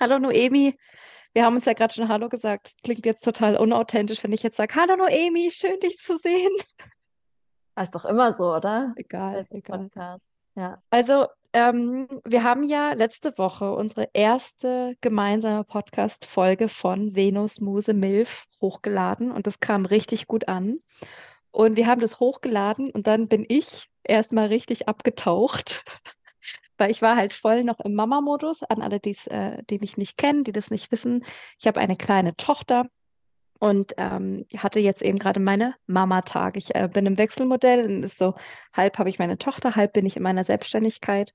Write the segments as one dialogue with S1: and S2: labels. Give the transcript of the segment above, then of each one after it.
S1: Hallo Noemi. Wir haben uns ja gerade schon Hallo gesagt. Klingt jetzt total unauthentisch, wenn ich jetzt sage, Hallo Noemi, schön dich zu sehen.
S2: Das ist doch immer so, oder?
S1: Egal, egal.
S2: Podcast. Ja.
S1: Also, ähm, wir haben ja letzte Woche unsere erste gemeinsame Podcast-Folge von Venus Muse Milf hochgeladen und das kam richtig gut an. Und wir haben das hochgeladen und dann bin ich erstmal richtig abgetaucht, weil ich war halt voll noch im Mama-Modus. An alle, äh, die mich nicht kennen, die das nicht wissen. Ich habe eine kleine Tochter und ähm, hatte jetzt eben gerade meine Mama-Tag. Ich äh, bin im Wechselmodell und ist so, halb habe ich meine Tochter, halb bin ich in meiner Selbstständigkeit.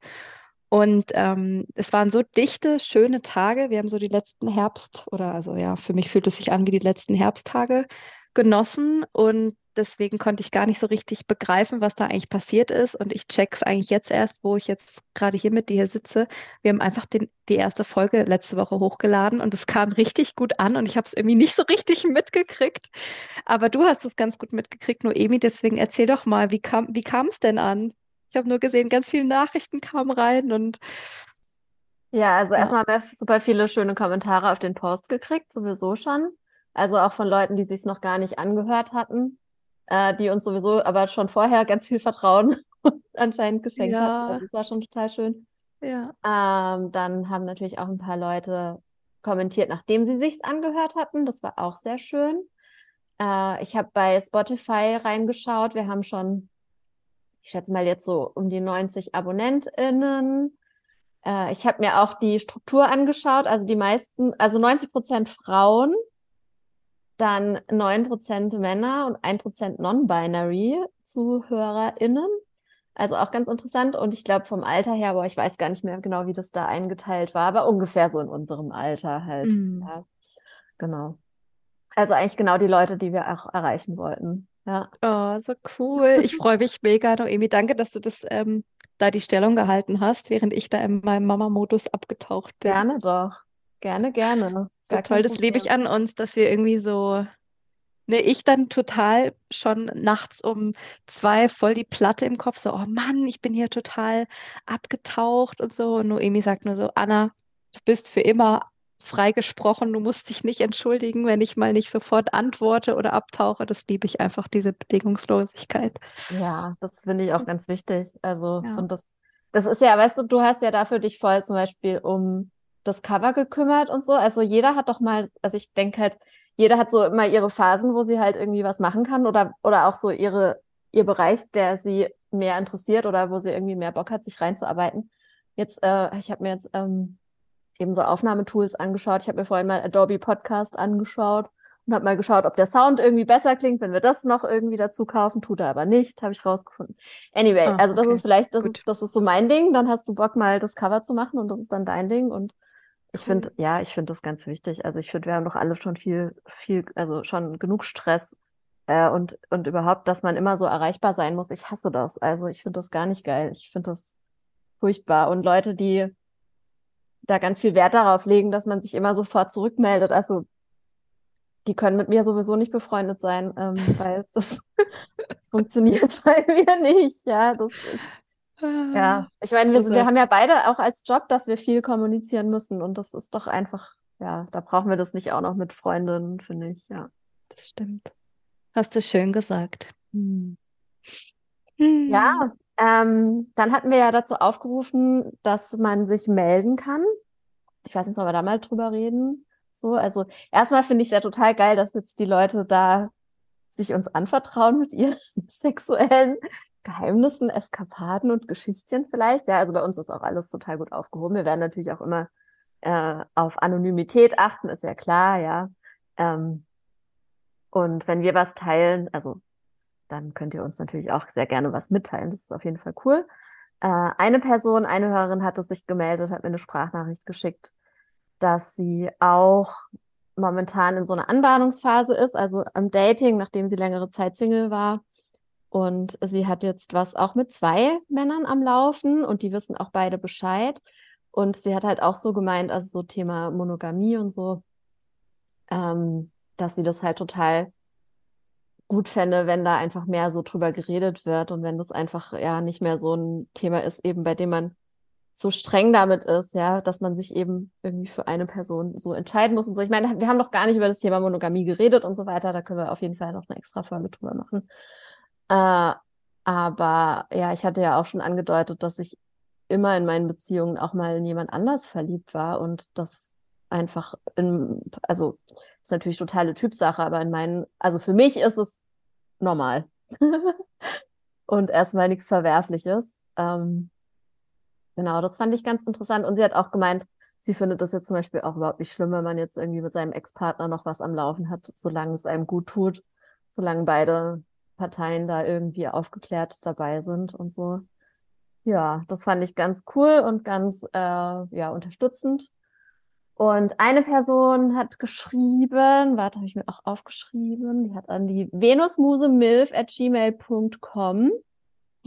S1: Und ähm, es waren so dichte, schöne Tage. Wir haben so die letzten Herbst, oder also ja, für mich fühlt es sich an wie die letzten Herbsttage genossen. Und deswegen konnte ich gar nicht so richtig begreifen, was da eigentlich passiert ist. Und ich check's eigentlich jetzt erst, wo ich jetzt gerade hier mit dir sitze. Wir haben einfach den, die erste Folge letzte Woche hochgeladen und es kam richtig gut an und ich habe es irgendwie nicht so richtig mitgekriegt. Aber du hast es ganz gut mitgekriegt, Noemi. Deswegen erzähl doch mal, wie kam wie es denn an? Ich habe nur gesehen, ganz viele Nachrichten kamen rein und
S2: ja, also ja. erstmal haben wir super viele schöne Kommentare auf den Post gekriegt, sowieso schon. Also auch von Leuten, die sich es noch gar nicht angehört hatten äh, die uns sowieso aber schon vorher ganz viel Vertrauen anscheinend geschenkt ja. Also das war schon total schön.
S1: Ja.
S2: Ähm, dann haben natürlich auch ein paar Leute kommentiert, nachdem sie sich's angehört hatten. Das war auch sehr schön. Äh, ich habe bei Spotify reingeschaut. Wir haben schon, ich schätze mal jetzt so um die 90 AbonnentInnen. Äh, ich habe mir auch die Struktur angeschaut. Also die meisten, also 90 Prozent Frauen dann 9% Männer und 1% Non-Binary ZuhörerInnen. Also auch ganz interessant. Und ich glaube vom Alter her, aber ich weiß gar nicht mehr genau, wie das da eingeteilt war, aber ungefähr so in unserem Alter halt. Mhm. Ja, genau. Also eigentlich genau die Leute, die wir auch erreichen wollten. Ja.
S1: Oh, so cool. Ich freue mich mega, Noemi. Danke, dass du das ähm, da die Stellung gehalten hast, während ich da in meinem Mama-Modus abgetaucht bin.
S2: Gerne doch. Gerne, gerne.
S1: Gar toll, das lebe ich an uns, dass wir irgendwie so, ne, ich dann total schon nachts um zwei voll die Platte im Kopf, so, oh Mann, ich bin hier total abgetaucht und so. Und Noemi sagt nur so, Anna, du bist für immer freigesprochen, du musst dich nicht entschuldigen, wenn ich mal nicht sofort antworte oder abtauche. Das liebe ich einfach, diese Bedingungslosigkeit.
S2: Ja, das finde ich auch ganz wichtig. Also, ja. und das, das ist ja, weißt du, du hast ja dafür dich voll zum Beispiel um das Cover gekümmert und so. Also jeder hat doch mal, also ich denke halt, jeder hat so immer ihre Phasen, wo sie halt irgendwie was machen kann oder, oder auch so ihre, ihr Bereich, der sie mehr interessiert oder wo sie irgendwie mehr Bock hat, sich reinzuarbeiten. Jetzt, äh, ich habe mir jetzt ähm, eben so Aufnahmetools angeschaut. Ich habe mir vorhin mal Adobe Podcast angeschaut und habe mal geschaut, ob der Sound irgendwie besser klingt, wenn wir das noch irgendwie dazu kaufen. Tut er aber nicht, habe ich rausgefunden. Anyway, oh, also das okay. ist vielleicht, das ist, das ist so mein Ding. Dann hast du Bock mal das Cover zu machen und das ist dann dein Ding und ich finde, ja, ich finde das ganz wichtig. Also ich finde, wir haben doch alle schon viel, viel, also schon genug Stress äh, und, und überhaupt, dass man immer so erreichbar sein muss. Ich hasse das. Also ich finde das gar nicht geil. Ich finde das furchtbar. Und Leute, die da ganz viel Wert darauf legen, dass man sich immer sofort zurückmeldet, also die können mit mir sowieso nicht befreundet sein, ähm, weil das funktioniert bei mir nicht. Ja, das ja, ich meine, wir, wir haben ja beide auch als Job, dass wir viel kommunizieren müssen und das ist doch einfach, ja, da brauchen wir das nicht auch noch mit Freundinnen, finde ich, ja.
S1: Das stimmt. Hast du schön gesagt. Hm.
S2: Ja, ähm, dann hatten wir ja dazu aufgerufen, dass man sich melden kann. Ich weiß nicht, sollen wir da mal drüber reden? So, also erstmal finde ich es ja total geil, dass jetzt die Leute da sich uns anvertrauen mit ihren sexuellen Geheimnissen, Eskapaden und Geschichtchen vielleicht. Ja, also bei uns ist auch alles total gut aufgehoben. Wir werden natürlich auch immer äh, auf Anonymität achten, ist ja klar, ja. Ähm, und wenn wir was teilen, also dann könnt ihr uns natürlich auch sehr gerne was mitteilen. Das ist auf jeden Fall cool. Äh, eine Person, eine Hörerin hatte sich gemeldet, hat mir eine Sprachnachricht geschickt, dass sie auch momentan in so einer Anbahnungsphase ist, also am Dating, nachdem sie längere Zeit Single war und sie hat jetzt was auch mit zwei Männern am Laufen und die wissen auch beide Bescheid. Und sie hat halt auch so gemeint, also so Thema Monogamie und so, ähm, dass sie das halt total gut fände, wenn da einfach mehr so drüber geredet wird und wenn das einfach ja nicht mehr so ein Thema ist, eben bei dem man so streng damit ist, ja, dass man sich eben irgendwie für eine Person so entscheiden muss und so. Ich meine, wir haben noch gar nicht über das Thema Monogamie geredet und so weiter. Da können wir auf jeden Fall noch eine extra Folge drüber machen. Äh, aber ja, ich hatte ja auch schon angedeutet, dass ich immer in meinen Beziehungen auch mal in jemand anders verliebt war und das einfach in, also ist natürlich totale Typsache, aber in meinen, also für mich ist es normal und erstmal nichts Verwerfliches. Ähm, Genau, das fand ich ganz interessant. Und sie hat auch gemeint, sie findet das jetzt zum Beispiel auch überhaupt nicht schlimm, wenn man jetzt irgendwie mit seinem Ex-Partner noch was am Laufen hat, solange es einem gut tut, solange beide Parteien da irgendwie aufgeklärt dabei sind und so. Ja, das fand ich ganz cool und ganz äh, ja unterstützend. Und eine Person hat geschrieben, warte, habe ich mir auch aufgeschrieben, die hat an die venusmusemilf at gmail.com.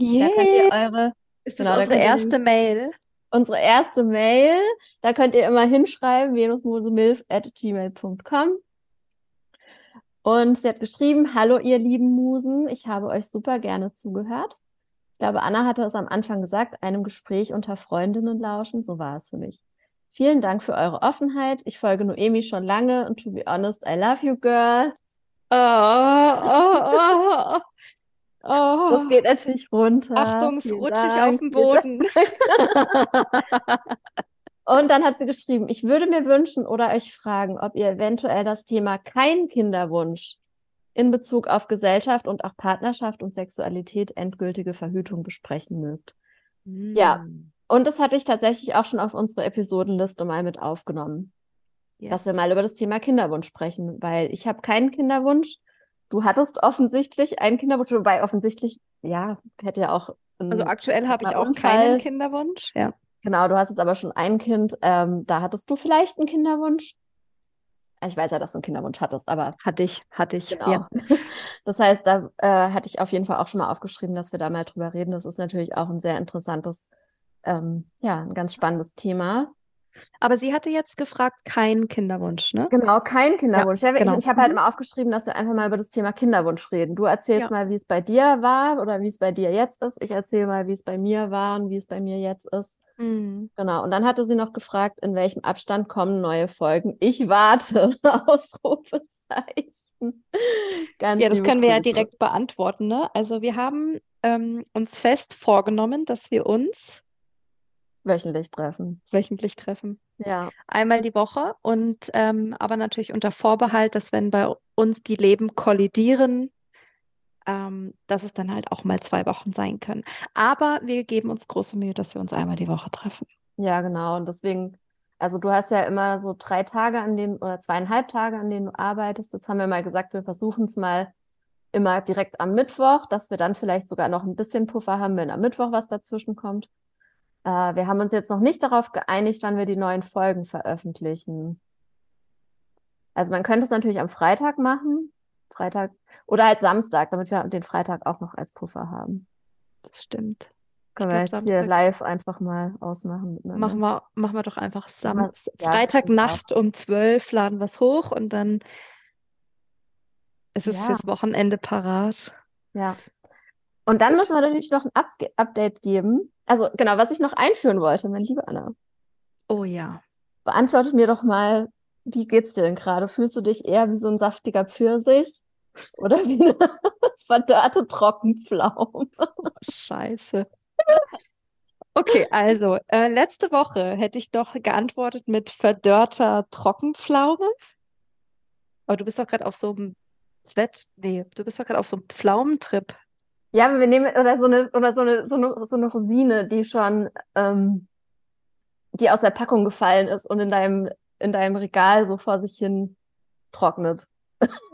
S2: Yeah. Da könnt ihr eure
S1: ist das genau, unsere erste ihr, Mail?
S2: Unsere erste Mail. Da könnt ihr immer hinschreiben, venusmosemilf at gmail.com. Und sie hat geschrieben, hallo ihr lieben Musen, ich habe euch super gerne zugehört. Ich glaube, Anna hatte es am Anfang gesagt, einem Gespräch unter Freundinnen lauschen, so war es für mich. Vielen Dank für eure Offenheit. Ich folge Noemi schon lange und to be honest, I love you, girl. Oh, oh, oh, oh. Oh. Das geht natürlich runter.
S1: Achtung, es rutschig auf dem Boden.
S2: Und dann hat sie geschrieben, ich würde mir wünschen oder euch fragen, ob ihr eventuell das Thema kein Kinderwunsch in Bezug auf Gesellschaft und auch Partnerschaft und Sexualität endgültige Verhütung besprechen mögt. Mm. Ja, und das hatte ich tatsächlich auch schon auf unsere Episodenliste mal mit aufgenommen, yes. dass wir mal über das Thema Kinderwunsch sprechen, weil ich habe keinen Kinderwunsch Du hattest offensichtlich einen Kinderwunsch, wobei offensichtlich, ja, hätte ja auch.
S1: also aktuell habe ich auch Unfall. keinen Kinderwunsch, ja.
S2: Genau, du hast jetzt aber schon ein Kind. Ähm, da hattest du vielleicht einen Kinderwunsch. Ich weiß ja, dass du einen Kinderwunsch hattest, aber.
S1: Hatte ich, hatte ich,
S2: genau. ja. Das heißt, da äh, hatte ich auf jeden Fall auch schon mal aufgeschrieben, dass wir da mal drüber reden. Das ist natürlich auch ein sehr interessantes, ähm, ja, ein ganz spannendes Thema.
S1: Aber sie hatte jetzt gefragt, kein Kinderwunsch, ne?
S2: Genau, kein Kinderwunsch. Ja, genau. Ich, ich habe halt mhm. mal aufgeschrieben, dass wir einfach mal über das Thema Kinderwunsch reden. Du erzählst ja. mal, wie es bei dir war oder wie es bei dir jetzt ist. Ich erzähle mal, wie es bei mir war und wie es bei mir jetzt ist. Mhm. Genau. Und dann hatte sie noch gefragt, in welchem Abstand kommen neue Folgen. Ich warte. Ausrufezeichen.
S1: Ganz ja, das können wir ja direkt beantworten. Ne? Also wir haben ähm, uns fest vorgenommen, dass wir uns
S2: Wöchentlich treffen.
S1: Wöchentlich treffen.
S2: Ja.
S1: Einmal die Woche und ähm, aber natürlich unter Vorbehalt, dass wenn bei uns die Leben kollidieren, ähm, dass es dann halt auch mal zwei Wochen sein können. Aber wir geben uns große Mühe, dass wir uns einmal die Woche treffen.
S2: Ja, genau. Und deswegen, also du hast ja immer so drei Tage an denen oder zweieinhalb Tage, an denen du arbeitest. Jetzt haben wir mal gesagt, wir versuchen es mal immer direkt am Mittwoch, dass wir dann vielleicht sogar noch ein bisschen Puffer haben, wenn am Mittwoch was dazwischen kommt. Äh, wir haben uns jetzt noch nicht darauf geeinigt, wann wir die neuen Folgen veröffentlichen. Also man könnte es natürlich am Freitag machen, Freitag oder halt Samstag, damit wir den Freitag auch noch als Puffer haben.
S1: Das stimmt.
S2: Können wir jetzt hier live einfach mal ausmachen.
S1: Machen wir, machen wir doch einfach Sam ja, Freitagnacht um zwölf laden wir es hoch und dann ist es ja. fürs Wochenende parat.
S2: Ja. Und dann müssen wir natürlich noch ein Up Update geben also genau, was ich noch einführen wollte, meine liebe Anna.
S1: Oh ja.
S2: Beantwortet mir doch mal, wie geht's dir denn gerade? Fühlst du dich eher wie so ein saftiger Pfirsich oder wie eine verdörrte Trockenpflaume?
S1: Oh, scheiße. Okay, also äh, letzte Woche hätte ich doch geantwortet mit verdörrter Trockenpflaume. Aber du bist doch gerade auf so einem Zwett, nee, du bist doch gerade auf so einem Pflaumentrip.
S2: Ja, wir nehmen oder so eine oder so eine so eine, so eine Rosine, die schon ähm, die aus der Packung gefallen ist und in deinem in deinem Regal so vor sich hin trocknet.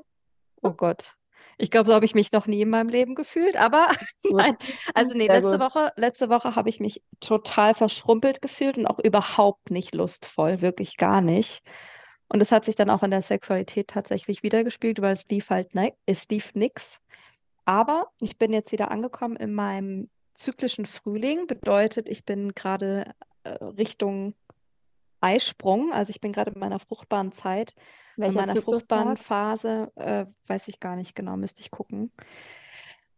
S1: Oh Gott. Ich glaube, so habe ich mich noch nie in meinem Leben gefühlt, aber nein. Also nee, Sehr letzte gut. Woche, letzte Woche habe ich mich total verschrumpelt gefühlt und auch überhaupt nicht lustvoll, wirklich gar nicht. Und es hat sich dann auch in der Sexualität tatsächlich wiedergespielt, weil es lief halt, ne, es lief nix. Aber ich bin jetzt wieder angekommen in meinem zyklischen Frühling. Bedeutet, ich bin gerade äh, Richtung Eisprung. Also ich bin gerade in meiner fruchtbaren Zeit. Welcher in meiner fruchtbaren Phase äh, weiß ich gar nicht genau, müsste ich gucken.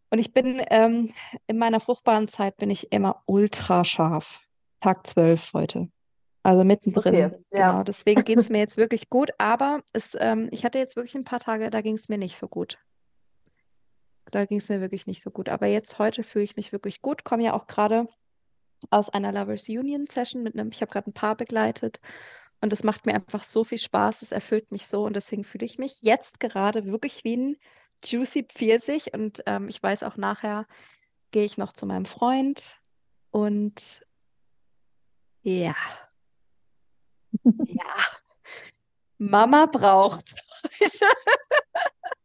S1: Und ich bin ähm, in meiner fruchtbaren Zeit bin ich immer ultra scharf. Tag 12 heute. Also mittendrin.
S2: Okay, ja.
S1: Genau, deswegen geht es mir jetzt wirklich gut. Aber es, ähm, ich hatte jetzt wirklich ein paar Tage, da ging es mir nicht so gut. Da ging es mir wirklich nicht so gut. Aber jetzt heute fühle ich mich wirklich gut. Komme ja auch gerade aus einer Lovers Union Session mit einem, ich habe gerade ein Paar begleitet. Und es macht mir einfach so viel Spaß. Es erfüllt mich so. Und deswegen fühle ich mich jetzt gerade wirklich wie ein Juicy Pfirsich. Und ähm, ich weiß auch nachher gehe ich noch zu meinem Freund. Und ja. Ja. Mama braucht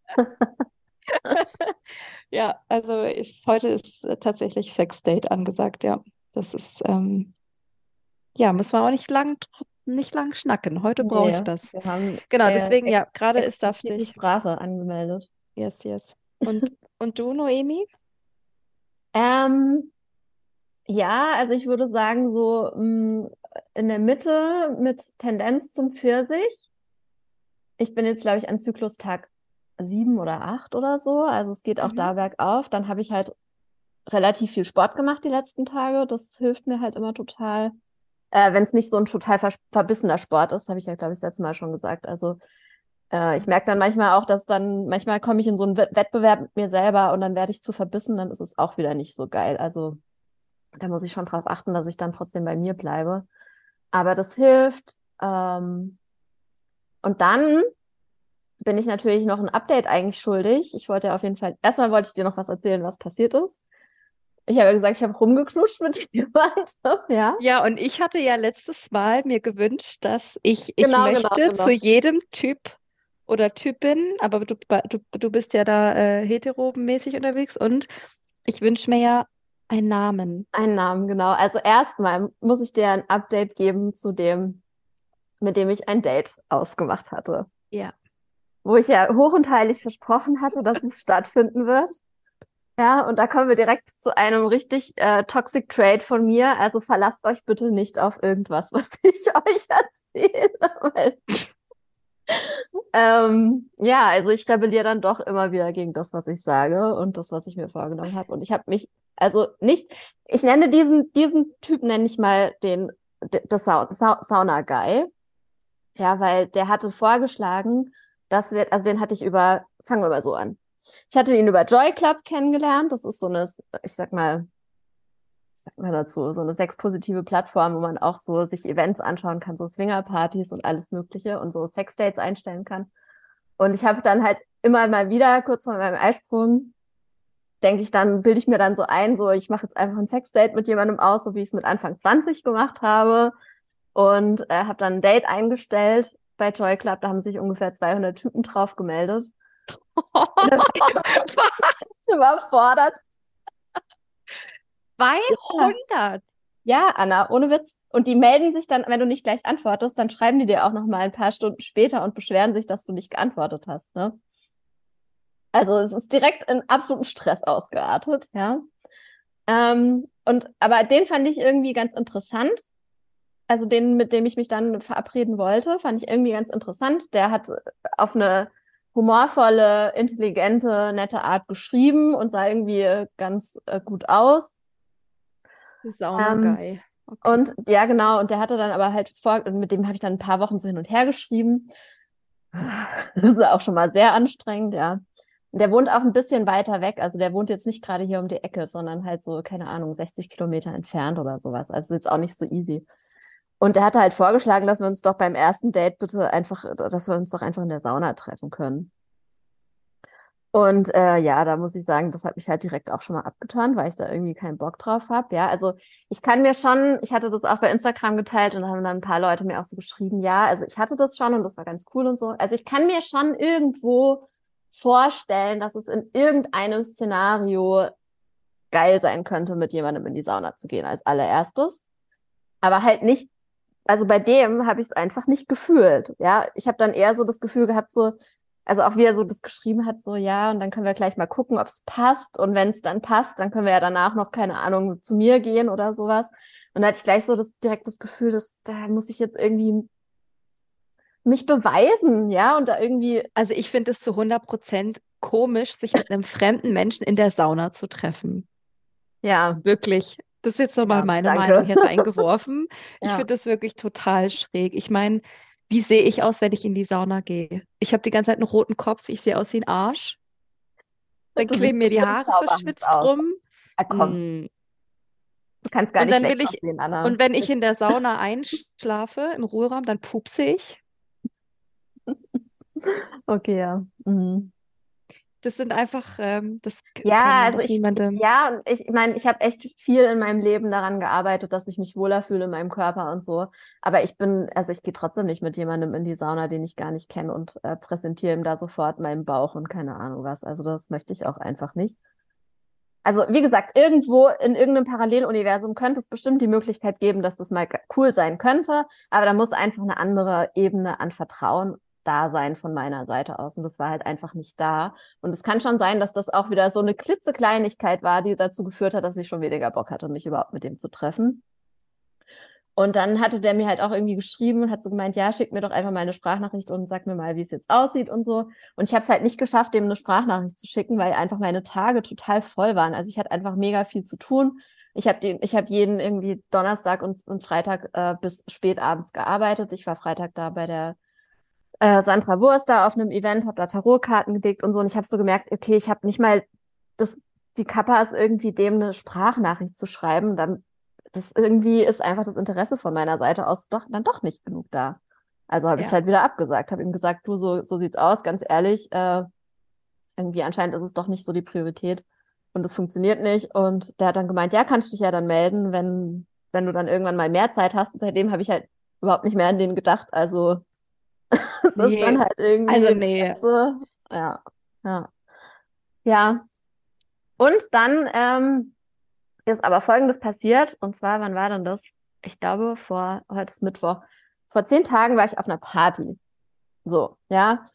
S1: Ja, also ist, heute ist tatsächlich Sexdate angesagt, ja. Das ist, ähm, ja, müssen wir auch nicht lang, nicht lang schnacken. Heute brauche ich
S2: Nee,
S1: das.
S2: wir haben
S1: Genau,
S2: äh,
S1: deswegen, ja, gerade ist
S2: explizit die
S1: saftig.
S2: Sprache angemeldet.
S1: Yes, yes. Und, und du, Noemi?
S2: Ähm, ja, also ich würde sagen, so mh, in der Mitte mit Tendenz zum Pfirsich. Ich bin jetzt, glaube ich, an Zyklustag sieben oder acht oder so. Also es geht auch
S1: Mhm.
S2: da bergauf. Dann habe ich halt relativ viel Sport gemacht die letzten Tage. Das hilft mir halt immer total. Äh, wenn es nicht so ein total verbissener Sport ist, habe ich ja, glaube ich, das letzte Mal schon gesagt. Also äh, ich merke dann manchmal auch, dass dann, manchmal komme ich in so einen Wett- Wettbewerb mit mir selber und dann werde ich zu verbissen, dann ist es auch wieder nicht so geil. Also da muss ich schon drauf achten, dass ich dann trotzdem bei mir bleibe. Aber das hilft. Ähm, und dann bin ich natürlich noch ein Update eigentlich schuldig. Ich wollte ja auf jeden Fall, erstmal wollte ich dir noch was erzählen, was passiert ist. Ich habe ja gesagt, ich habe rumgeknutscht mit jemandem, ja.
S1: Ja, und ich hatte ja letztes Mal mir gewünscht, dass ich, ich
S2: Genau, genau,
S1: möchte
S2: genau.
S1: zu jedem Typ oder Typin, aber du, du, du bist ja da äh, heteromäßig unterwegs und ich wünsche mir ja einen Namen.
S2: Einen Namen, genau. Also erstmal muss ich dir ein Update geben zu dem, mit dem ich ein Date ausgemacht hatte.
S1: Ja.
S2: Wo ich ja hoch und heilig versprochen hatte, dass es stattfinden wird. Ja, und da kommen wir direkt zu einem richtig äh, toxic Trade von mir. Also verlasst euch bitte nicht auf irgendwas, was ich euch erzähle. Ähm, ja, also ich rebelliere dann doch immer wieder gegen das, was ich sage und das, was ich mir vorgenommen habe. Und ich habe mich, also nicht, ich nenne diesen, diesen Typ nenne ich mal den, das Sa Sa Sauna-Guy. Ja, weil der hatte vorgeschlagen, dass wir, also den hatte ich über, fangen wir mal so an. Ich hatte ihn über Joy Club kennengelernt. Das ist so eine, ich sag mal, was sagt man dazu, so eine sexpositive Plattform, wo man auch so sich Events anschauen kann, so Swingerpartys und alles Mögliche und so Sexdates einstellen kann. Und ich habe dann halt immer mal wieder, kurz vor meinem Eisprung, denke ich dann, bilde ich mir dann so ein, so ich mache jetzt einfach ein Sexdate mit jemandem aus, so wie ich es mit Anfang 20 gemacht habe. Und äh, habe dann ein Date eingestellt bei Joy Club. Da haben sich ungefähr 200 Typen drauf gemeldet. überfordert.
S1: 200?
S2: Ja, Anna, ohne Witz. Und die melden sich dann, wenn du nicht gleich antwortest, dann schreiben die dir auch noch mal ein paar Stunden später und beschweren sich, dass du nicht geantwortet hast, ne? Also es ist direkt in absoluten Stress ausgeartet, ja. Ähm, und aber den fand ich irgendwie ganz interessant. Also den, mit dem ich mich dann verabreden wollte, fand ich irgendwie ganz interessant. Der hat auf eine humorvolle, intelligente, nette Art geschrieben und sah irgendwie ganz äh, gut aus.
S1: Sauna-Guy.
S2: Okay. Und ja, genau, und der hatte dann aber halt vor, mit dem habe ich dann ein paar Wochen so hin und her geschrieben. Das ist auch schon mal sehr anstrengend, ja. Und der wohnt auch ein bisschen weiter weg, also der wohnt jetzt nicht gerade hier um die Ecke, sondern halt so, keine Ahnung, 60 Kilometer entfernt oder sowas. Also ist jetzt auch nicht so easy. Und der hatte halt vorgeschlagen, dass wir uns doch beim ersten Date bitte einfach, dass wir uns doch einfach in der Sauna treffen können. Und äh, ja, da muss ich sagen, das hat mich halt direkt auch schon mal abgetan, weil ich da irgendwie keinen Bock drauf habe. Ja, also ich kann mir schon, ich hatte das auch bei Instagram geteilt und haben dann ein paar Leute mir auch so geschrieben, ja, also ich hatte das schon und das war ganz cool und so. Also ich kann mir schon irgendwo vorstellen, dass es in irgendeinem Szenario geil sein könnte, mit jemandem in die Sauna zu gehen als allererstes. Aber halt nicht, also bei dem habe ich es einfach nicht gefühlt. Ja, ich habe dann eher so das Gefühl gehabt, so, also auch wie er so das geschrieben hat, so ja, und dann können wir gleich mal gucken, ob es passt. Und wenn es dann passt, dann können wir ja danach noch, keine Ahnung, zu mir gehen oder sowas. Und da hatte ich gleich so das direkt das Gefühl, dass da muss ich jetzt irgendwie mich beweisen, ja, und da irgendwie.
S1: Also ich finde es zu 100 Prozent komisch, sich mit einem fremden Menschen in der Sauna zu treffen.
S2: Ja.
S1: Wirklich. Das ist jetzt nochmal ja, meine danke. Meinung hier reingeworfen. Ich ja. finde das wirklich total schräg. Ich meine, wie sehe ich aus, wenn ich in die Sauna gehe? Ich habe die ganze Zeit einen roten Kopf, ich sehe aus wie ein Arsch. Dann kleben mir die Haare verschwitzt rum.
S2: Ah, komm. Hm. Du kannst gar
S1: und
S2: nicht
S1: dann will ich, aussehen, Anna. Und wenn ich in der Sauna einschlafe, im Ruheraum, dann pupse ich.
S2: Okay, ja. Mhm.
S1: Das sind einfach, ähm, das
S2: ja, also ich, niemandem. ja, ich meine, ich habe echt viel in meinem Leben daran gearbeitet, dass ich mich wohler fühle in meinem Körper und so. Aber ich bin, also ich gehe trotzdem nicht mit jemandem in die Sauna, den ich gar nicht kenne und äh, präsentiere ihm da sofort meinen Bauch und keine Ahnung was. Also das möchte ich auch einfach nicht. Also wie gesagt, irgendwo in irgendeinem Paralleluniversum könnte es bestimmt die Möglichkeit geben, dass das mal cool sein könnte, aber da muss einfach eine andere Ebene an Vertrauen da sein von meiner Seite aus. Und das war halt einfach nicht da. Und es kann schon sein, dass das auch wieder so eine klitzekleinigkeit war, die dazu geführt hat, dass ich schon weniger Bock hatte, mich überhaupt mit dem zu treffen. Und dann hatte der mir halt auch irgendwie geschrieben und hat so gemeint, ja, schick mir doch einfach mal eine Sprachnachricht und sag mir mal, wie es jetzt aussieht und so. Und ich habe es halt nicht geschafft, dem eine Sprachnachricht zu schicken, weil einfach meine Tage total voll waren. Also ich hatte einfach mega viel zu tun. Ich habe habe jeden irgendwie Donnerstag und, und Freitag äh, bis spät abends gearbeitet. Ich war Freitag da bei der äh, Sandra Wurst da auf einem Event, habe da Tarotkarten gelegt und so. Und ich habe so gemerkt, okay, ich habe nicht mal das, die Kappas irgendwie dem eine Sprachnachricht zu schreiben. Dann, das irgendwie ist einfach das Interesse von meiner Seite aus doch dann doch nicht genug da. Also habe ja. ich es halt wieder abgesagt, habe ihm gesagt, du, so, so sieht's aus, ganz ehrlich, äh, irgendwie anscheinend ist es doch nicht so die Priorität und es funktioniert nicht. Und der hat dann gemeint, ja, kannst du dich ja dann melden, wenn, wenn du dann irgendwann mal mehr Zeit hast. Und seitdem habe ich halt überhaupt nicht mehr an den gedacht. Also das nee. ist dann halt irgendwie.
S1: Also, nee.
S2: So, ja, ja. Ja. Und dann ähm, ist aber Folgendes passiert. Und zwar, wann war denn das? Ich glaube, vor, heute ist Mittwoch. Vor zehn Tagen war ich auf einer Party. So, ja.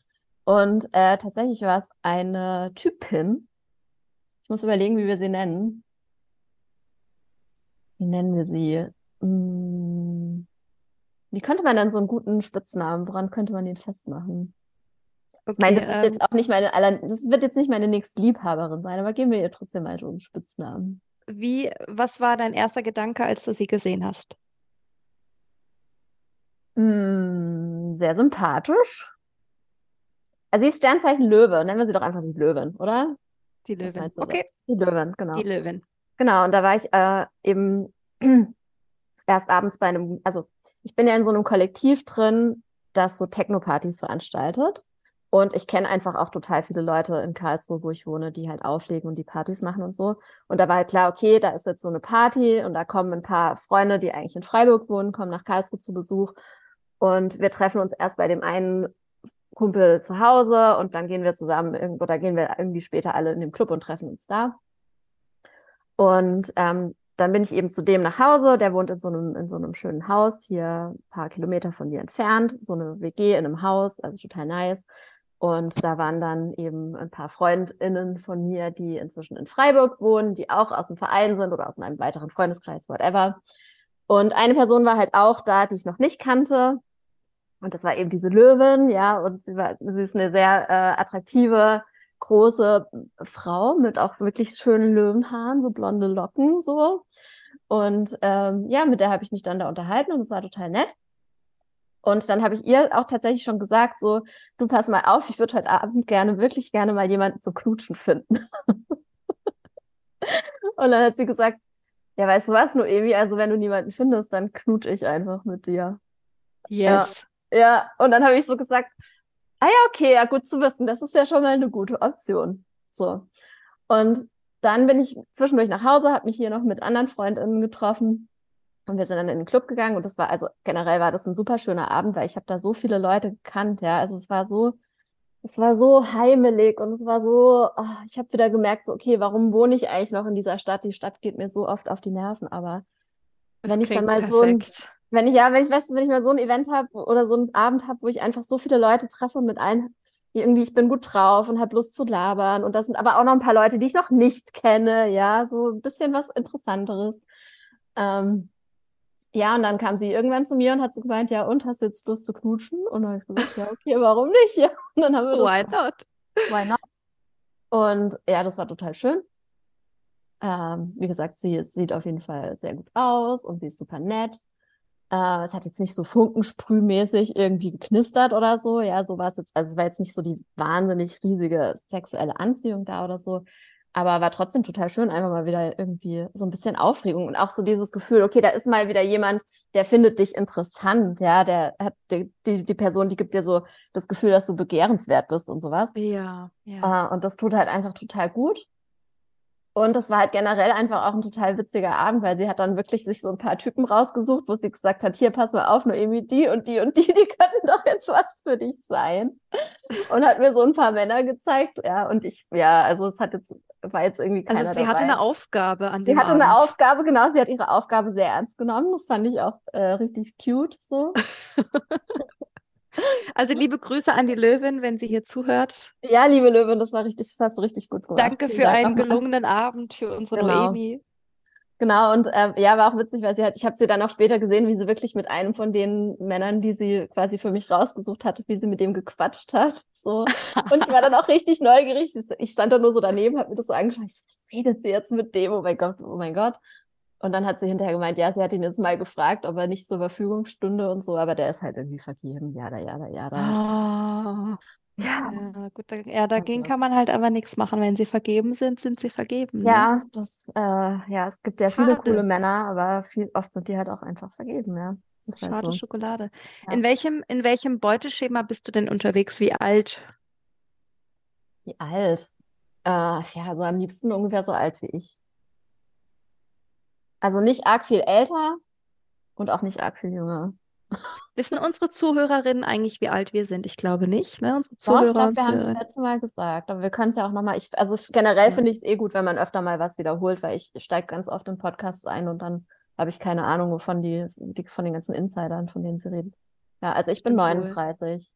S2: Und äh, tatsächlich war es eine Typin. Ich muss überlegen, wie wir sie nennen. Wie nennen wir sie? Hm. Wie könnte man dann so einen guten Spitznamen, woran könnte man den festmachen? Okay, ich meine, das ist jetzt ähm, auch nicht meine aller, das wird jetzt nicht meine nächste Liebhaberin sein, aber geben wir ihr trotzdem mal so einen Spitznamen.
S1: Wie, was war dein erster Gedanke, als du sie gesehen hast?
S2: Mm, sehr sympathisch. Also sie ist Sternzeichen Löwe, nennen wir sie doch einfach die Löwen, oder?
S1: Die Löwen. Okay.
S2: Die Löwen, genau.
S1: Die Löwen.
S2: Genau, und da war ich äh, eben erst abends bei einem, also ich bin ja in so einem Kollektiv drin, das so Techno-Partys veranstaltet. Und ich kenne einfach auch total viele Leute in Karlsruhe, wo ich wohne, die halt auflegen und die Partys machen und so. Und da war halt klar, okay, da ist jetzt so eine Party und da kommen ein paar Freunde, die eigentlich in Freiburg wohnen, kommen nach Karlsruhe zu Besuch. Und wir treffen uns erst bei dem einen Kumpel zu Hause und dann gehen wir zusammen irgendwo, oder gehen wir irgendwie später alle in den Club und treffen uns da. Und ähm, dann bin ich eben zu dem nach Hause. Der wohnt in so einem, in so einem schönen Haus, hier ein paar Kilometer von mir entfernt. So eine WG in einem Haus, also total nice. Und da waren dann eben ein paar FreundInnen von mir, die inzwischen in Freiburg wohnen, die auch aus dem Verein sind oder aus meinem weiteren Freundeskreis, whatever. Und eine Person war halt auch da, die ich noch nicht kannte. Und das war eben diese Löwin, ja. Und sie war, sie ist eine sehr äh, attraktive, große Frau mit auch wirklich schönen Löwenhaaren, so blonde Locken, so. Und ähm, ja, mit der habe ich mich dann da unterhalten und es war total nett. Und dann habe ich ihr auch tatsächlich schon gesagt, so, du pass mal auf, ich würde heute Abend gerne, wirklich gerne mal jemanden zum Knutschen finden. und dann hat sie gesagt, ja, weißt du was, Noemi, also wenn du niemanden findest, dann knutsche ich einfach mit dir.
S1: Yes.
S2: Ja, ja. und dann habe ich so gesagt, ah ja, okay, ja, gut zu wissen, das ist ja schon mal eine gute Option. So. Und dann bin ich zwischendurch nach Hause, habe mich hier noch mit anderen Freundinnen getroffen und wir sind dann in den Club gegangen und das war also generell war das ein super schöner Abend, weil ich habe da so viele Leute gekannt, ja, also es war so es war so heimelig und es war so oh, ich habe wieder gemerkt so okay, warum wohne ich eigentlich noch in dieser Stadt? Die Stadt geht mir so oft auf die Nerven, aber das wenn ich dann mal perfekt. so ein wenn ich ja, wenn ich weiß, wenn ich mal so ein Event habe oder so einen Abend habe, wo ich einfach so viele Leute treffe und mit allen irgendwie ich bin gut drauf und habe Lust zu labern und das sind aber auch noch ein paar Leute, die ich noch nicht kenne, ja, so ein bisschen was Interessanteres. Ähm, ja, und dann kam sie irgendwann zu mir und hat so gemeint, ja, und hast du jetzt Lust zu knutschen? Und dann habe ich gesagt, ja, okay, warum nicht? Ja, und dann haben wir das.
S1: Why not?
S2: Why not? Und ja, das war total schön. Ähm, wie gesagt, sie sieht auf jeden Fall sehr gut aus und sie ist super nett. Äh, es hat jetzt nicht so funkensprühmäßig irgendwie geknistert oder so. Ja, so war es jetzt. Also es war jetzt nicht so die wahnsinnig riesige sexuelle Anziehung da oder so. Aber war trotzdem total schön, einfach mal wieder irgendwie so ein bisschen Aufregung und auch so dieses Gefühl, okay, da ist mal wieder jemand, der findet dich interessant, ja, der hat die, die, die Person, die gibt dir so das Gefühl, dass du begehrenswert bist und sowas.
S1: Ja, ja.
S2: Äh, und das tut halt einfach total gut. Und das war halt generell einfach auch ein total witziger Abend, weil sie hat dann wirklich sich so ein paar Typen rausgesucht, wo sie gesagt hat, hier, pass mal auf, Noemi, die und die und die, die könnten doch jetzt was für dich sein. Und hat mir so ein paar Männer gezeigt, ja, und ich, ja, also es hat jetzt, war jetzt irgendwie also keiner
S1: Also sie
S2: dabei.
S1: hatte eine Aufgabe an dem
S2: Sie hatte
S1: Abend.
S2: eine Aufgabe, genau, sie hat ihre Aufgabe sehr ernst genommen. Das fand ich auch äh, richtig cute, so.
S1: Also liebe Grüße an die Löwin, wenn sie hier zuhört.
S2: Ja, liebe Löwin, das war richtig, das hast du richtig gut gemacht.
S1: Danke für einen gelungenen Abend für unsere genau. Noemi.
S2: Genau, und äh, ja, war auch witzig, weil sie hat, ich habe sie dann auch später gesehen, wie sie wirklich mit einem von den Männern, die sie quasi für mich rausgesucht hatte, wie sie mit dem gequatscht hat. So. Und ich war dann auch richtig neugierig. Ich stand da nur so daneben, habe mir das so angeschaut. Ich so, was redet sie jetzt mit dem? Oh mein Gott, oh mein Gott. Und dann hat sie hinterher gemeint, ja, sie hat ihn jetzt mal gefragt, ob er nicht zur Verfügung stünde und so, aber der ist halt irgendwie vergeben. Ja, da, ja, da, ja, da.
S1: Oh. Ja. ja, gut, ja, dagegen also. kann man halt aber nichts machen. Wenn sie vergeben sind, sind sie vergeben.
S2: Ne? Ja, das, äh, ja, es gibt ja Schade. viele coole Männer, aber viel, oft sind die halt auch einfach vergeben, ja.
S1: Ist Schade halt so. Schokolade. Ja. In welchem, in welchem Beuteschema bist du denn unterwegs? Wie alt?
S2: Wie alt? Äh, ja, so am liebsten ungefähr so alt wie ich. Also nicht arg viel älter und auch nicht arg viel jünger.
S1: Wissen unsere Zuhörerinnen eigentlich, wie alt wir sind? Ich glaube nicht, ne?
S2: Unsere Zuhörer Doch, ich glaube, wir haben es das letzte Mal gesagt, aber wir können es ja auch nochmal. Also generell ja. finde ich es eh gut, wenn man öfter mal was wiederholt, weil ich steige ganz oft in Podcasts ein und dann habe ich keine Ahnung, wovon die, die von den ganzen Insidern, von denen sie reden. Ja, also ich bin cool. 39.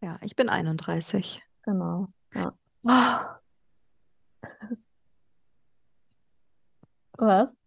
S1: Ja, ich bin 31.
S2: Genau. Ja.
S1: Oh.
S2: Was?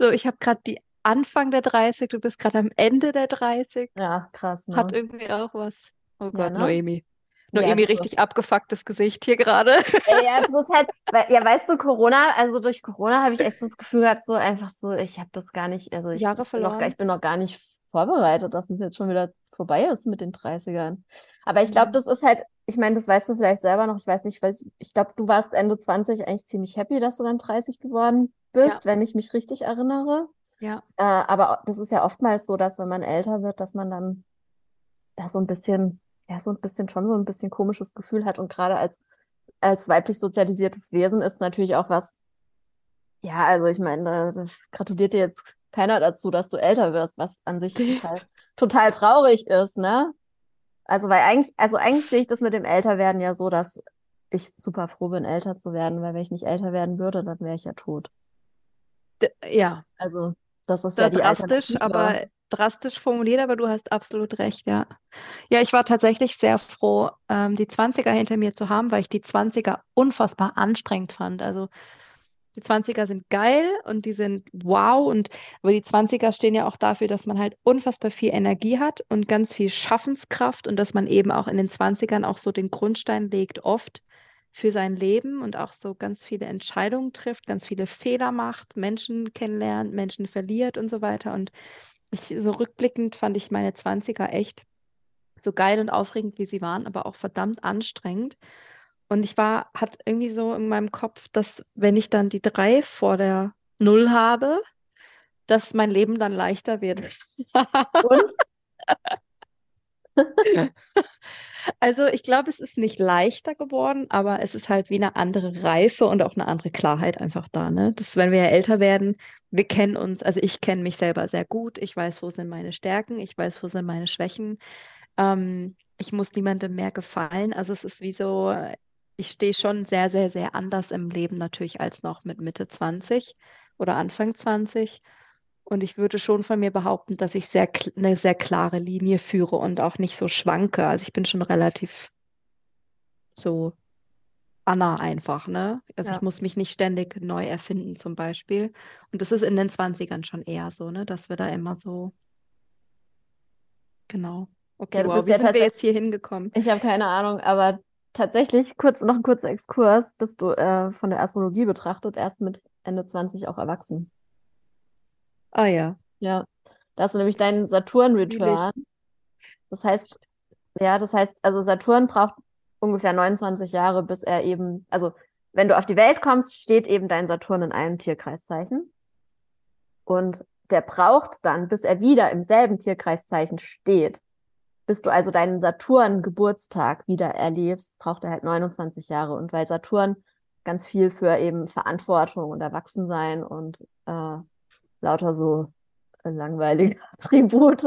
S1: So, ich habe gerade die Anfang der 30, du bist gerade am Ende der 30.
S2: Ja, krass. Ne?
S1: Hat irgendwie auch was. Oh Gott, ja, ne? Noemi. Noemi, ja, richtig abgefucktes Gesicht hier gerade.
S2: Ja, das ist halt, ja, weißt du, Corona, also durch Corona habe ich echt so das Gefühl gehabt, so einfach so, ich habe das gar nicht, also ich,
S1: Jahre
S2: bin noch, ich bin noch gar nicht vorbereitet, dass es jetzt schon wieder vorbei ist mit den 30ern. Aber ich glaube, das ist halt, ich meine, das weißt du vielleicht selber noch, ich weiß nicht, weil ich glaube, du warst Ende 20 eigentlich ziemlich happy, dass du dann 30 geworden bist, ja. wenn ich mich richtig erinnere.
S1: Ja.
S2: Äh, aber das ist ja oftmals so, dass wenn man älter wird, dass man dann da so ein bisschen, ja, so ein bisschen schon so ein bisschen komisches Gefühl hat. Und gerade als, als weiblich sozialisiertes Wesen ist natürlich auch was, ja, also ich meine, da, gratuliert dir jetzt keiner dazu, dass du älter wirst, was an sich total, total traurig ist, ne? Also, weil eigentlich, also eigentlich sehe ich das mit dem Älterwerden ja so, dass ich super froh bin, älter zu werden, weil wenn ich nicht älter werden würde, dann wäre ich ja tot.
S1: Ja.
S2: Also, das ist
S1: da
S2: ja
S1: die drastisch, aber drastisch formuliert, aber du hast absolut recht, ja. Ja, ich war tatsächlich sehr froh, ähm, die 20er hinter mir zu haben, weil ich die 20er unfassbar anstrengend fand. Also die 20er sind geil und die sind wow und aber die 20er stehen ja auch dafür, dass man halt unfassbar viel Energie hat und ganz viel Schaffenskraft und dass man eben auch in den 20ern auch so den Grundstein legt, oft für sein Leben und auch so ganz viele Entscheidungen trifft, ganz viele Fehler macht, Menschen kennenlernt, Menschen verliert und so weiter. Und ich, so rückblickend fand ich meine 20er echt so geil und aufregend, wie sie waren, aber auch verdammt anstrengend. Und ich war, hat irgendwie so in meinem Kopf, dass wenn ich dann die drei vor der Null habe, dass mein Leben dann leichter wird.
S2: Und?
S1: Also ich glaube, es ist nicht leichter geworden, aber es ist halt wie eine andere Reife und auch eine andere Klarheit einfach da. Ne? Das, wenn wir ja älter werden, wir kennen uns, also ich kenne mich selber sehr gut. Ich weiß, wo sind meine Stärken, ich weiß, wo sind meine Schwächen. Ähm, ich muss niemandem mehr gefallen. Also es ist wie so, ich stehe schon sehr, sehr, sehr anders im Leben natürlich als noch mit Mitte 20 oder Anfang 20. Und ich würde schon von mir behaupten, dass ich sehr, eine sehr klare Linie führe und auch nicht so schwanke. Also ich bin schon relativ so Anna einfach, ne? Also ja. ich muss mich nicht ständig neu erfinden zum Beispiel. Und das ist in den 20ern schon eher so, ne? Dass wir da immer so. Genau. Okay, ja, wow, wie ja sind wir jetzt hier hingekommen?
S2: Ich habe keine Ahnung, aber tatsächlich kurz noch ein kurzer Exkurs, bist du äh, von der Astrologie betrachtet erst mit Ende 20 auch erwachsen.
S1: Ah ja.
S2: Ja, da hast du nämlich deinen Saturn-Return. Das heißt, ja, das heißt, also Saturn braucht ungefähr 29 Jahre, bis er eben, also wenn du auf die Welt kommst, steht eben dein Saturn in einem Tierkreiszeichen. Und der braucht dann, bis er wieder im selben Tierkreiszeichen steht, bis du also deinen Saturn-Geburtstag wieder erlebst, braucht er halt 29 Jahre. Und weil Saturn ganz viel für eben Verantwortung und Erwachsensein und äh, lauter so langweilige Attribute,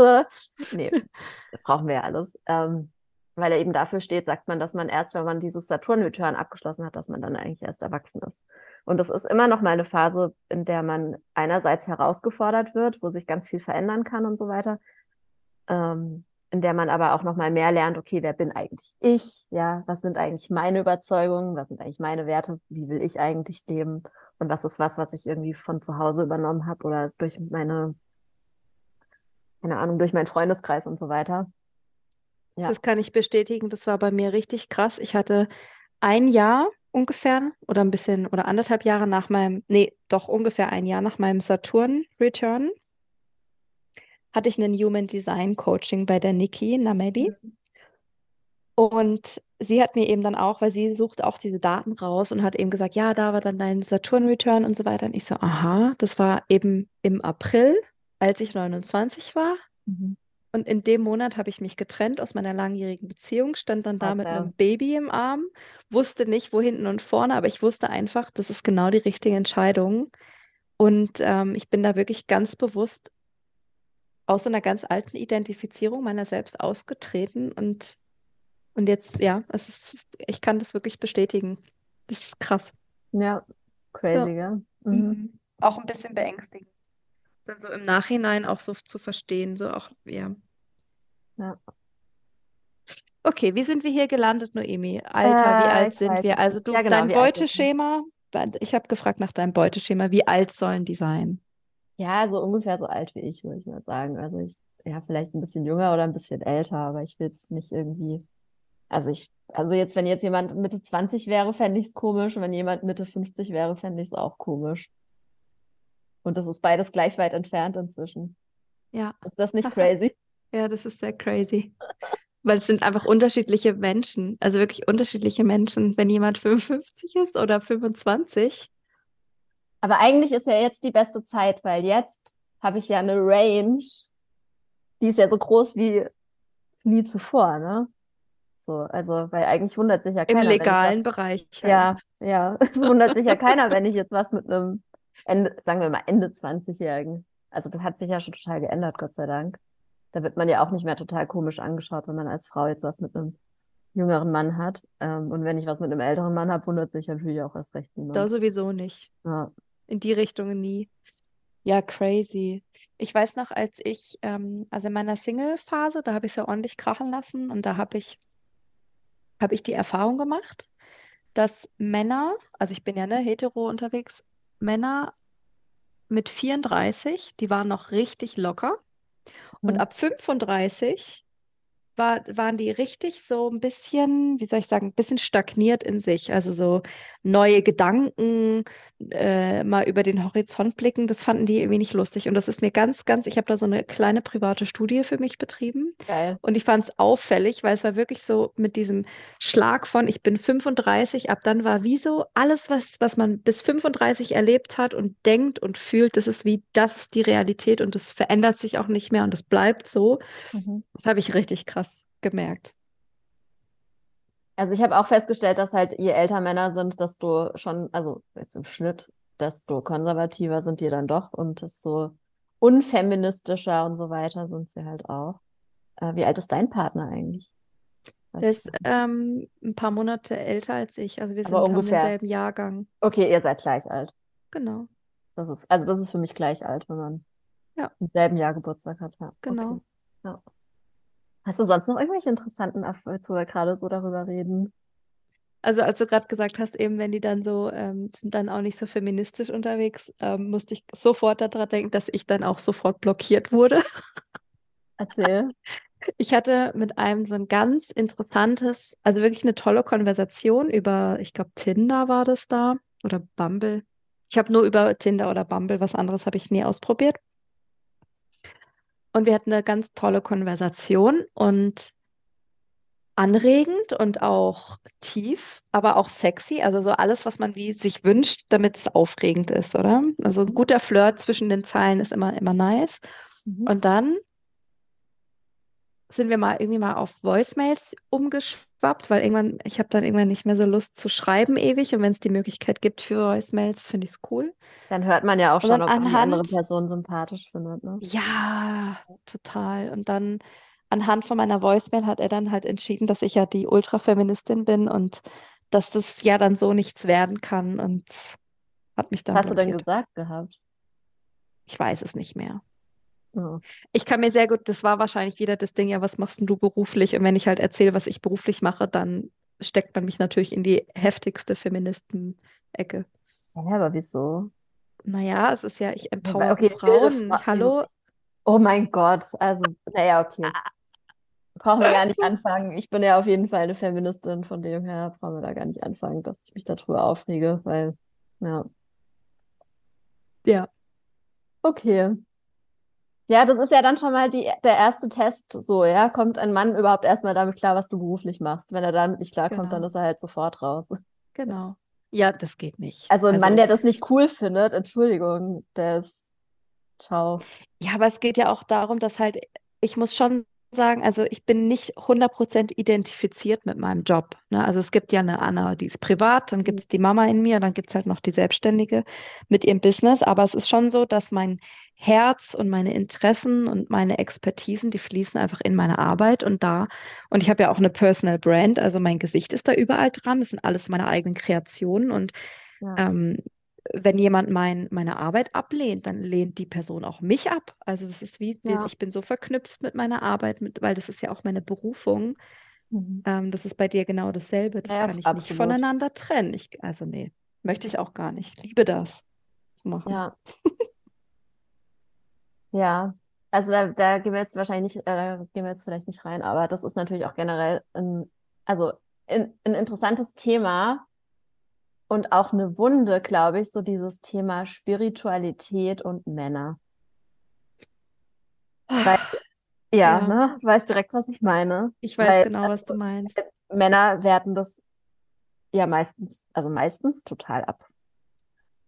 S2: nee, brauchen wir ja alles. Ähm, weil er eben dafür steht, sagt man, dass man erst, wenn man dieses Saturn-Return abgeschlossen hat, dass man dann eigentlich erst erwachsen ist. Und das ist immer noch mal eine Phase, in der man einerseits herausgefordert wird, wo sich ganz viel verändern kann und so weiter, ähm, in der man aber auch noch mal mehr lernt, okay, wer bin eigentlich ich? Ja, was sind eigentlich meine Überzeugungen? Was sind eigentlich meine Werte? Wie will ich eigentlich leben? Und was ist was, was ich irgendwie von zu Hause übernommen habe oder durch meine, keine Ahnung, durch meinen Freundeskreis und so weiter.
S1: Ja. Das kann ich bestätigen. Das war bei mir richtig krass. Ich hatte ein Jahr ungefähr oder ein bisschen oder anderthalb Jahre nach meinem, nee, doch ungefähr ein Jahr nach meinem Saturn-Return hatte ich einen Human Design Coaching bei der Niki Namedi. Mhm. Und sie hat mir eben dann auch, weil sie sucht auch diese Daten raus und hat eben gesagt, ja, da war dann dein Saturn-Return und so weiter. Und ich so, aha, das war eben im April, als ich 29 war. Mhm. Und in dem Monat habe ich mich getrennt aus meiner langjährigen Beziehung, stand dann da okay. mit einem Baby im Arm, wusste nicht, wo hinten und vorne, aber ich wusste einfach, das ist genau die richtige Entscheidung. Und ähm, ich bin da wirklich ganz bewusst aus so einer ganz alten Identifizierung meiner selbst ausgetreten und, und jetzt, ja, es ist, ich kann das wirklich bestätigen. Das ist krass.
S2: Ja, crazy, ja. Mhm.
S1: mhm. Auch ein bisschen beängstigend dann so im Nachhinein auch so zu verstehen, so auch, ja.
S2: Ja.
S1: Okay, wie sind wir hier gelandet, Noemi? Alter, wie
S2: Äh,
S1: alt
S2: ich
S1: sind
S2: weiß
S1: wir? Also du,
S2: Ja, genau,
S1: dein
S2: wie alt?
S1: Beuteschema, ich habe gefragt nach deinem Beuteschema, wie alt sollen die sein?
S2: Ja, so ungefähr so alt wie ich, würde ich mal sagen. Also ich, ja, vielleicht ein bisschen jünger oder ein bisschen älter, aber ich will es nicht irgendwie. Also ich, also jetzt, wenn jetzt jemand Mitte 20 wäre, fände ich es komisch. Und wenn jemand Mitte 50 wäre, fände ich es auch komisch. Und das ist beides gleich weit entfernt inzwischen.
S1: Ja.
S2: Ist das nicht crazy?
S1: Ja, das ist sehr crazy. Weil es sind einfach unterschiedliche Menschen, also wirklich unterschiedliche Menschen, wenn jemand 55 ist oder 25.
S2: Aber eigentlich ist ja jetzt die beste Zeit, weil jetzt habe ich ja eine Range, die ist ja so groß wie nie zuvor, ne? So, also, weil eigentlich wundert sich ja keiner.
S1: Im legalen
S2: was,
S1: Bereich.
S2: ja,
S1: halt.
S2: ja, es wundert sich ja keiner, wenn ich jetzt was mit einem Ende, sagen wir mal Ende 20-Jährigen. Also das hat sich ja schon total geändert, Gott sei Dank. Da wird man ja auch nicht mehr total komisch angeschaut, wenn man als Frau jetzt was mit einem jüngeren Mann hat. Ähm, und wenn ich was mit einem älteren Mann habe, wundert sich natürlich auch erst recht niemand.
S1: Da sowieso nicht.
S2: Ja.
S1: In die Richtung nie. Ja, crazy. Ich weiß noch, als ich, ähm, also in meiner Single-Phase, da habe ich es ja ordentlich krachen lassen und da habe ich, habe ich die Erfahrung gemacht, dass Männer, also ich bin ja ne, hetero unterwegs, Männer mit 34, die waren noch richtig locker. Und
S2: Mhm.
S1: ab 35 war, waren die richtig so ein bisschen, wie soll ich sagen, ein bisschen stagniert in sich. Also so neue Gedanken, äh, mal über den Horizont blicken, das fanden die irgendwie nicht lustig. Und das ist mir ganz, ganz, ich habe da so eine kleine private Studie für mich betrieben.
S2: Geil.
S1: Und ich fand es auffällig, weil es war wirklich so mit diesem Schlag von, ich bin 35, ab dann war wie so alles, was, was man bis 35 erlebt hat und denkt und fühlt, das ist wie, das ist die Realität und das verändert sich auch nicht mehr und das bleibt so.
S2: Mhm.
S1: Das habe ich richtig krass gemerkt.
S2: Also ich habe auch festgestellt, dass halt je älter Männer sind, desto schon, also jetzt im Schnitt, desto konservativer sind die dann doch und desto unfeministischer und so weiter sind sie halt auch. Äh, wie alt ist dein Partner eigentlich?
S1: Der
S2: ich
S1: ist ähm, ein paar Monate älter als ich. Also wir sind,
S2: Aber ungefähr.
S1: denselben Jahrgang.
S2: Okay, ihr seid gleich alt.
S1: Genau,
S2: Das ist, also das ist für mich gleich alt, wenn man
S1: Ja.
S2: im selben Jahr Geburtstag hat. Ja,
S1: genau.
S2: okay. Ja. Hast du sonst noch irgendwelche interessanten, Erf- wo wir gerade so darüber reden?
S1: Also als du gerade gesagt hast, eben wenn die dann so, ähm, sind dann auch nicht so feministisch unterwegs, ähm, musste ich sofort daran denken, dass ich dann auch sofort blockiert wurde.
S2: Erzähl.
S1: Ich hatte mit einem so ein ganz interessantes, also wirklich eine tolle Konversation über, ich glaube, Tinder war das da oder Bumble. Ich habe nur über Tinder oder Bumble, was anderes habe ich nie ausprobiert. Und wir hatten eine ganz tolle Konversation und anregend und auch tief, aber auch sexy. Also so alles, was man wie sich wünscht, damit es aufregend ist, oder? Also ein guter Flirt zwischen den Zeilen ist immer, immer nice. Mhm. Und dann sind wir mal irgendwie mal auf Voicemails umgeschwappt, weil irgendwann, ich habe dann irgendwann nicht mehr so Lust zu schreiben ewig. Und wenn es die Möglichkeit gibt für Voicemails, finde ich es cool.
S2: Dann hört man ja auch schon, ob man die andere Person sympathisch findet. Ne?
S1: Ja, total. Und dann anhand von meiner Voicemail hat er dann halt entschieden, dass ich ja die Ultrafeministin bin und dass das ja dann so nichts werden kann und hat mich dann.
S2: Was hast blockiert. du denn gesagt gehabt?
S1: Ich weiß es nicht mehr. Ich kann mir sehr gut, das war wahrscheinlich wieder das Ding, ja, was machst denn du beruflich? Und wenn ich halt erzähle, was ich beruflich mache, dann steckt man mich natürlich in die heftigste Feministen-Ecke.
S2: Ja, aber wieso?
S1: Naja, es ist ja, ich empower okay, Frauen. Hallo?
S2: Oh mein Gott, also, naja, okay. Ah. Brauchen wir gar nicht anfangen. Ich bin ja auf jeden Fall eine Feministin, von dem her brauchen wir da gar nicht anfangen, dass ich mich darüber aufrege, weil, ja.
S1: Ja.
S2: Okay. Ja, das ist ja dann schon mal die, der erste Test so, ja. Kommt ein Mann überhaupt erstmal damit klar, was du beruflich machst? Wenn er damit nicht klarkommt, genau. dann ist er halt sofort raus.
S1: Genau. Ja, das geht nicht.
S2: Also ein also, Mann, der das nicht cool findet, Entschuldigung, der ist. Ciao.
S1: Ja, aber es geht ja auch darum, dass halt, ich muss schon sagen, also ich bin nicht 100% identifiziert mit meinem Job. Ne? Also es gibt ja eine Anna, die ist privat, dann gibt es die Mama in mir, dann gibt es halt noch die Selbstständige mit ihrem Business. Aber es ist schon so, dass mein Herz und meine Interessen und meine Expertisen, die fließen einfach in meine Arbeit und da. Und ich habe ja auch eine Personal Brand, also mein Gesicht ist da überall dran. Das sind alles meine eigenen Kreationen und ja. ähm, wenn jemand mein, meine Arbeit ablehnt, dann lehnt die Person auch mich ab. Also das ist wie, ja. ich bin so verknüpft mit meiner Arbeit, mit, weil das ist ja auch meine Berufung. Mhm. Ähm, das ist bei dir genau dasselbe. Das ja, kann ich absolut. nicht voneinander trennen. Ich, also nee, möchte ich auch gar nicht. Ich liebe das zu machen.
S2: Ja. ja, also da, da gehen wir jetzt wahrscheinlich nicht, äh, gehen wir jetzt vielleicht nicht rein, aber das ist natürlich auch generell ein, also ein, ein interessantes Thema, und auch eine Wunde, glaube ich, so dieses Thema Spiritualität und Männer. Weil, ja, ja. Ne? Du weißt direkt, was ich meine.
S1: Ich weiß Weil, genau, was du meinst.
S2: Männer werten das ja meistens, also meistens total ab.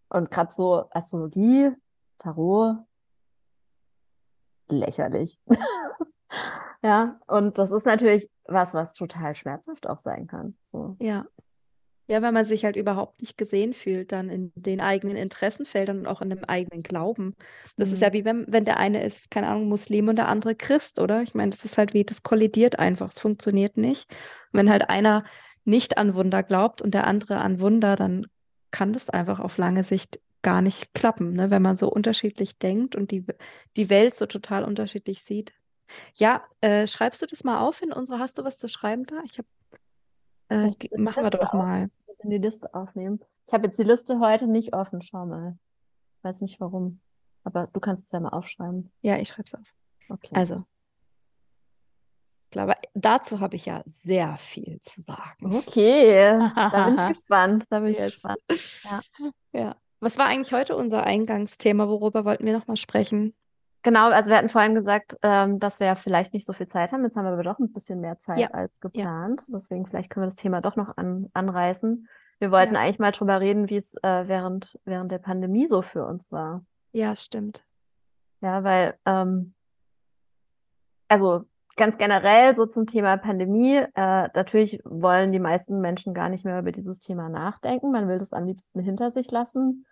S2: Und gerade so Astrologie, Tarot, lächerlich. ja, und das ist natürlich was, was total schmerzhaft auch sein kann. So.
S1: Ja. Ja, wenn man sich halt überhaupt nicht gesehen fühlt, dann in den eigenen Interessenfeldern und auch in dem eigenen Glauben. Das ist ja mhm. wie wenn, wenn der eine ist, keine Ahnung, Muslim und der andere Christ, oder? Ich meine, das ist halt wie, das kollidiert einfach, es funktioniert nicht. Und wenn halt einer nicht an Wunder glaubt und der andere an Wunder, dann kann das einfach auf lange Sicht gar nicht klappen, ne? wenn man so unterschiedlich denkt und die, die Welt so total unterschiedlich sieht. Ja, äh, schreibst du das mal auf in unsere, hast du was zu schreiben da? Ich habe äh, machen wir doch mal.
S2: In die Liste aufnehmen. Ich habe jetzt die Liste heute nicht offen. Schau mal. Weiß nicht warum. Aber du kannst es ja mal aufschreiben.
S1: Ja, ich schreibe es auf. Okay. Also, ich glaube, dazu habe ich ja sehr viel zu sagen.
S2: Okay, da bin ich gespannt. Da bin ich gespannt.
S1: Ja. ja. Was war eigentlich heute unser Eingangsthema? Worüber wollten wir nochmal sprechen?
S2: Genau, also wir hatten vorhin gesagt, ähm, dass wir vielleicht nicht so viel Zeit haben. Jetzt haben wir aber doch ein bisschen mehr Zeit ja. als geplant. Ja. Deswegen vielleicht können wir das Thema doch noch an, anreißen. Wir wollten ja. eigentlich mal drüber reden, wie es äh, während, während der Pandemie so für uns war.
S1: Ja, stimmt.
S2: Ja, weil, ähm, also ganz generell so zum Thema Pandemie, äh, natürlich wollen die meisten Menschen gar nicht mehr über dieses Thema nachdenken. Man will das am liebsten hinter sich lassen.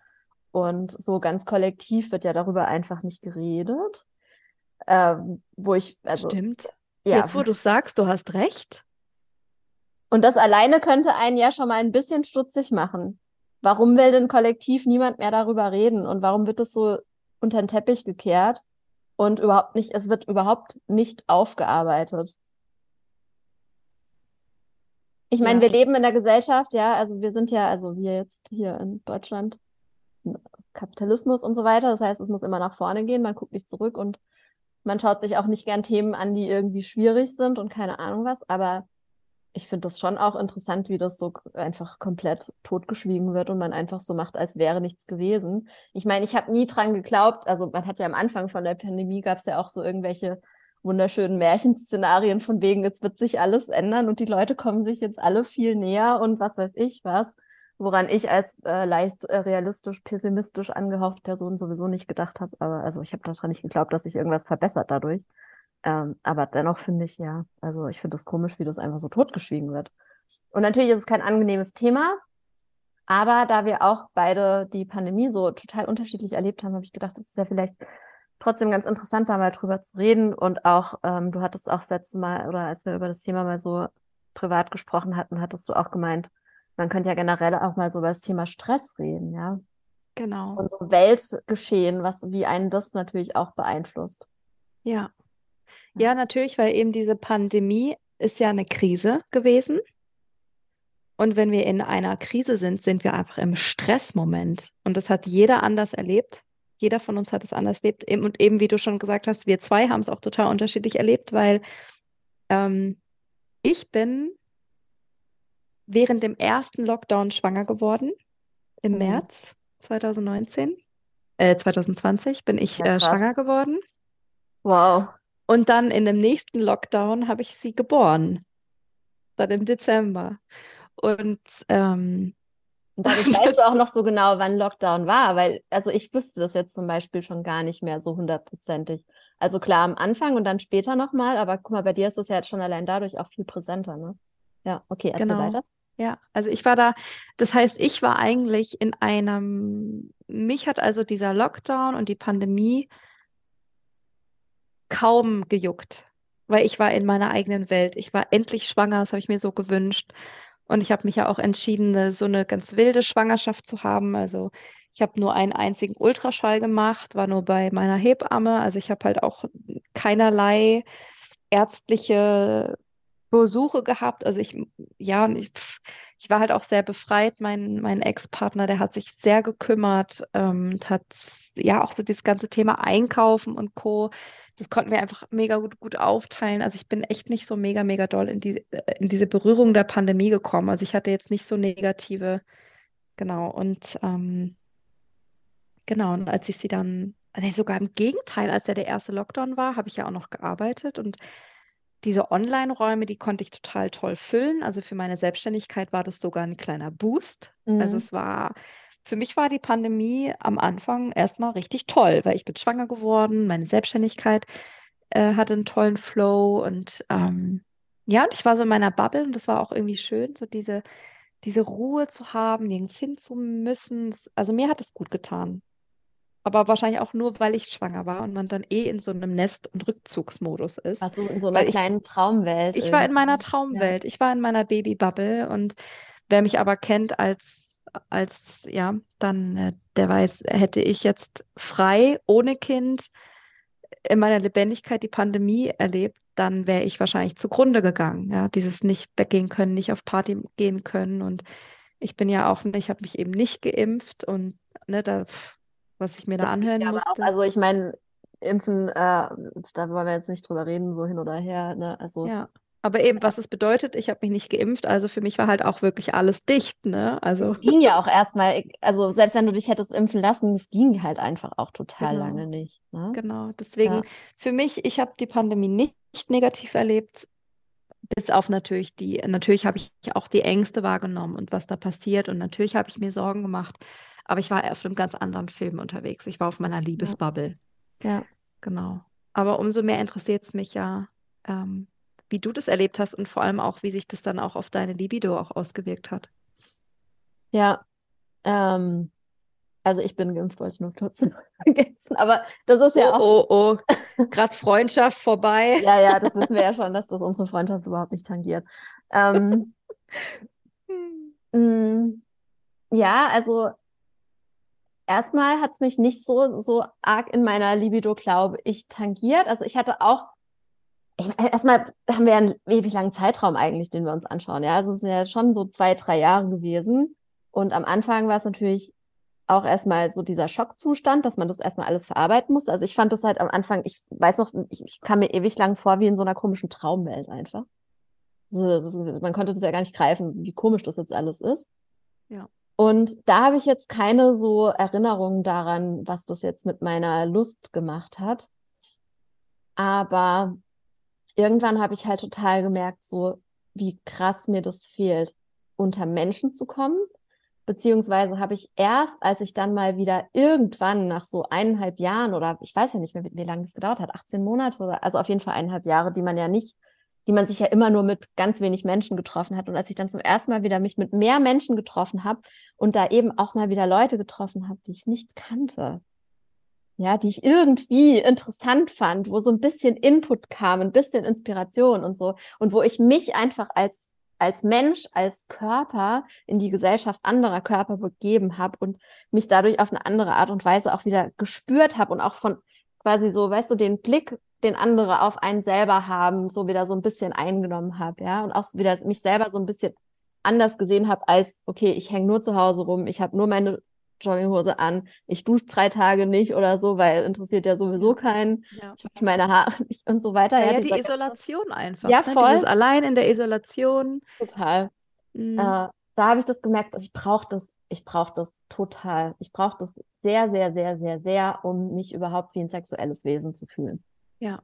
S2: Und so ganz kollektiv wird ja darüber einfach nicht geredet. Ähm, wo ich, also.
S1: Stimmt. Ja. Jetzt, wo du sagst, du hast recht.
S2: Und das alleine könnte einen ja schon mal ein bisschen stutzig machen. Warum will denn kollektiv niemand mehr darüber reden? Und warum wird es so unter den Teppich gekehrt und überhaupt nicht, es wird überhaupt nicht aufgearbeitet? Ich meine, ja. wir leben in der Gesellschaft, ja, also wir sind ja, also wir jetzt hier in Deutschland, Kapitalismus und so weiter. Das heißt, es muss immer nach vorne gehen, man guckt nicht zurück und Man schaut sich auch nicht gern Themen an, die irgendwie schwierig sind und keine Ahnung was, aber ich finde das schon auch interessant, wie das so einfach komplett totgeschwiegen wird und man einfach so macht, als wäre nichts gewesen. Ich meine, ich habe nie dran geglaubt, also man hat ja am Anfang von der Pandemie gab es ja auch so irgendwelche wunderschönen Märchenszenarien von wegen, jetzt wird sich alles ändern und die Leute kommen sich jetzt alle viel näher und was weiß ich was, woran ich als äh, leicht äh, realistisch, pessimistisch angehauchte Person sowieso nicht gedacht habe. Aber also ich habe daran nicht geglaubt, dass sich irgendwas verbessert dadurch. Ähm, aber dennoch finde ich ja, also ich finde es komisch, wie das einfach so totgeschwiegen wird. Und natürlich ist es kein angenehmes Thema, aber da wir auch beide die Pandemie so total unterschiedlich erlebt haben, habe ich gedacht, es ist ja vielleicht trotzdem ganz interessant, da mal drüber zu reden. Und auch, ähm, du hattest auch das letzte Mal, oder als wir über das Thema mal so privat gesprochen hatten, hattest du auch gemeint, man könnte ja generell auch mal so über das Thema Stress reden, ja.
S1: Genau.
S2: Und so Weltgeschehen, was, wie einen das natürlich auch beeinflusst.
S1: Ja. Ja, natürlich, weil eben diese Pandemie ist ja eine Krise gewesen. Und wenn wir in einer Krise sind, sind wir einfach im Stressmoment. Und das hat jeder anders erlebt. Jeder von uns hat es anders erlebt. Und eben, wie du schon gesagt hast, wir zwei haben es auch total unterschiedlich erlebt, weil ähm, ich bin während dem ersten Lockdown schwanger geworden. Im mhm. März 2019. Äh, 2020 bin ich ja, äh, schwanger geworden.
S2: Wow.
S1: Und dann in dem nächsten Lockdown habe ich sie geboren. Dann im Dezember. Und, ähm,
S2: und dadurch weißt du auch noch so genau, wann Lockdown war, weil, also ich wüsste das jetzt zum Beispiel schon gar nicht mehr so hundertprozentig. Also klar am Anfang und dann später nochmal, aber guck mal, bei dir ist das ja jetzt schon allein dadurch auch viel präsenter, ne? Ja, okay, erzähl genau. weiter.
S1: Ja, also ich war da, das heißt, ich war eigentlich in einem, mich hat also dieser Lockdown und die Pandemie kaum gejuckt, weil ich war in meiner eigenen Welt. Ich war endlich schwanger, das habe ich mir so gewünscht. Und ich habe mich ja auch entschieden, so eine ganz wilde Schwangerschaft zu haben. Also ich habe nur einen einzigen Ultraschall gemacht, war nur bei meiner Hebamme. Also ich habe halt auch keinerlei ärztliche Besuche gehabt. Also ich, ja, ich, ich war halt auch sehr befreit. Mein, mein Ex-Partner, der hat sich sehr gekümmert ähm, hat ja auch so dieses ganze Thema Einkaufen und Co. Das konnten wir einfach mega gut, gut aufteilen. Also ich bin echt nicht so mega, mega doll in, die, äh, in diese Berührung der Pandemie gekommen. Also ich hatte jetzt nicht so negative, genau. Und ähm, genau, und als ich sie dann, nee, sogar im Gegenteil, als ja der erste Lockdown war, habe ich ja auch noch gearbeitet und diese Online-Räume, die konnte ich total toll füllen. Also für meine Selbstständigkeit war das sogar ein kleiner Boost. Also mhm. Also es war, für mich war die Pandemie am Anfang erstmal richtig toll, weil ich bin schwanger geworden, meine Selbstständigkeit äh, hatte einen tollen Flow und ähm, ja, und ich war so in meiner Bubble und das war auch irgendwie schön, so diese, diese Ruhe zu haben, nirgends hin zu müssen. also mir hat es gut getan aber wahrscheinlich auch nur, weil ich schwanger war und man dann eh in so einem Nest- und Rückzugsmodus ist.
S2: Ach so, in so einer kleinen
S1: ich,
S2: Traumwelt.
S1: Ich irgendwie. war in meiner Traumwelt. Ja. Ich war in meiner Babybubble und wer mich aber kennt als, als ja, dann, äh, der weiß, hätte ich jetzt frei, ohne Kind, in meiner Lebendigkeit die Pandemie erlebt, dann wäre ich wahrscheinlich zugrunde gegangen. Ja, dieses nicht weggehen können, nicht auf Party gehen können und ich bin ja auch, ich habe mich eben nicht geimpft und ne, da was ich mir da anhören musste. Auch,
S2: also ich meine, Impfen, äh, da wollen wir jetzt nicht drüber reden, wohin oder her. Ne? Also,
S1: ja. Aber eben, was es bedeutet, ich habe mich nicht geimpft, also für mich war halt auch wirklich alles dicht, ne? Also.
S2: Es ging ja auch erstmal, also selbst wenn du dich hättest impfen lassen, es ging halt einfach auch total genau. lange nicht. Ne?
S1: Genau, deswegen ja. für mich, ich habe die Pandemie nicht negativ erlebt, bis auf natürlich die, natürlich habe ich auch die Ängste wahrgenommen und was da passiert und natürlich habe ich mir Sorgen gemacht. Aber ich war auf einem ganz anderen Film unterwegs. Ich war auf meiner Liebesbubble.
S2: Ja. ja.
S1: Genau. Aber umso mehr interessiert es mich ja, ähm, wie du das erlebt hast und vor allem auch, wie sich das dann auch auf deine Libido auch ausgewirkt hat.
S2: Ja, ähm, also ich bin geimpft, wollte ich nur kurz vergessen. Aber das ist ja
S1: oh, auch. Oh, oh, gerade Freundschaft vorbei.
S2: ja, ja, das wissen wir ja schon, dass das unsere Freundschaft überhaupt nicht tangiert. Ähm, mh, mm, ja, also erstmal hat es mich nicht so, so arg in meiner Libido, glaube ich, tangiert. Also ich hatte auch, ich meine, erstmal haben wir einen ewig langen Zeitraum eigentlich, den wir uns anschauen. Ja, also es sind ja schon so zwei, drei Jahre gewesen. Und am Anfang war es natürlich auch erstmal so dieser Schockzustand, dass man das erstmal alles verarbeiten muss. Also ich fand das halt am Anfang, ich weiß noch, ich, ich kam mir ewig lang vor wie in so einer komischen Traumwelt einfach. Also ist, man konnte das ja gar nicht greifen, wie komisch das jetzt alles ist.
S1: Ja.
S2: Und da habe ich jetzt keine so Erinnerungen daran, was das jetzt mit meiner Lust gemacht hat. Aber irgendwann habe ich halt total gemerkt, so wie krass mir das fehlt, unter Menschen zu kommen. Beziehungsweise habe ich erst, als ich dann mal wieder irgendwann nach so eineinhalb Jahren oder ich weiß ja nicht mehr, wie, wie lange das gedauert hat, 18 Monate oder also auf jeden Fall eineinhalb Jahre, die man ja nicht, die man sich ja immer nur mit ganz wenig Menschen getroffen hat. Und als ich dann zum ersten Mal wieder mich mit mehr Menschen getroffen habe und da eben auch mal wieder Leute getroffen habe, die ich nicht kannte, ja, die ich irgendwie interessant fand, wo so ein bisschen Input kam, ein bisschen Inspiration und so und wo ich mich einfach als als Mensch, als Körper in die Gesellschaft anderer Körper begeben habe und mich dadurch auf eine andere Art und Weise auch wieder gespürt habe und auch von quasi so, weißt du, den Blick, den andere auf einen selber haben, so wieder so ein bisschen eingenommen habe, ja, und auch wieder mich selber so ein bisschen anders gesehen habe als, okay, ich hänge nur zu Hause rum, ich habe nur meine Jogginghose an. Ich dusche drei Tage nicht oder so, weil interessiert ja sowieso keinen. Ja. Ich wasche meine Haare nicht und so weiter.
S1: Ja, ja die Isolation ganze... einfach.
S2: Ja, ne? voll. Dieses
S1: allein in der Isolation.
S2: Total. Mhm. Äh, da habe ich das gemerkt, also ich brauche das, ich brauche das total. Ich brauche das sehr, sehr, sehr, sehr, sehr, um mich überhaupt wie ein sexuelles Wesen zu fühlen.
S1: Ja.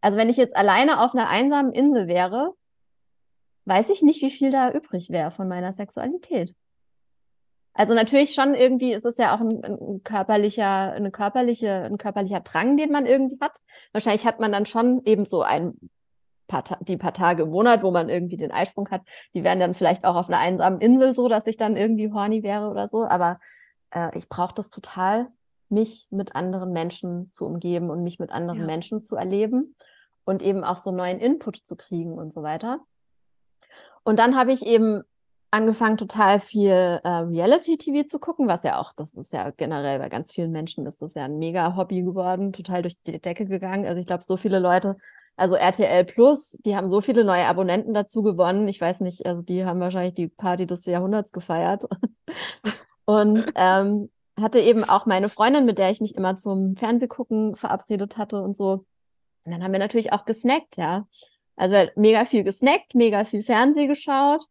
S2: Also wenn ich jetzt alleine auf einer einsamen Insel wäre, weiß ich nicht, wie viel da übrig wäre von meiner Sexualität. Also natürlich schon irgendwie ist es ja auch ein, ein, körperlicher, eine körperliche, ein körperlicher Drang, den man irgendwie hat. Wahrscheinlich hat man dann schon eben so ein paar, die paar Tage im Monat, wo man irgendwie den Eisprung hat, die wären dann vielleicht auch auf einer einsamen Insel so, dass ich dann irgendwie horny wäre oder so. Aber äh, ich brauche das total, mich mit anderen Menschen zu umgeben und mich mit anderen ja. Menschen zu erleben und eben auch so neuen Input zu kriegen und so weiter. Und dann habe ich eben angefangen, total viel äh, Reality-TV zu gucken, was ja auch, das ist ja generell bei ganz vielen Menschen, ist das ja ein mega Hobby geworden, total durch die Decke gegangen. Also ich glaube, so viele Leute, also RTL Plus, die haben so viele neue Abonnenten dazu gewonnen. Ich weiß nicht, also die haben wahrscheinlich die Party des Jahrhunderts gefeiert. Und ähm, hatte eben auch meine Freundin, mit der ich mich immer zum Fernsehgucken verabredet hatte und so. Und dann haben wir natürlich auch gesnackt, ja. Also mega viel gesnackt, mega viel Fernseh geschaut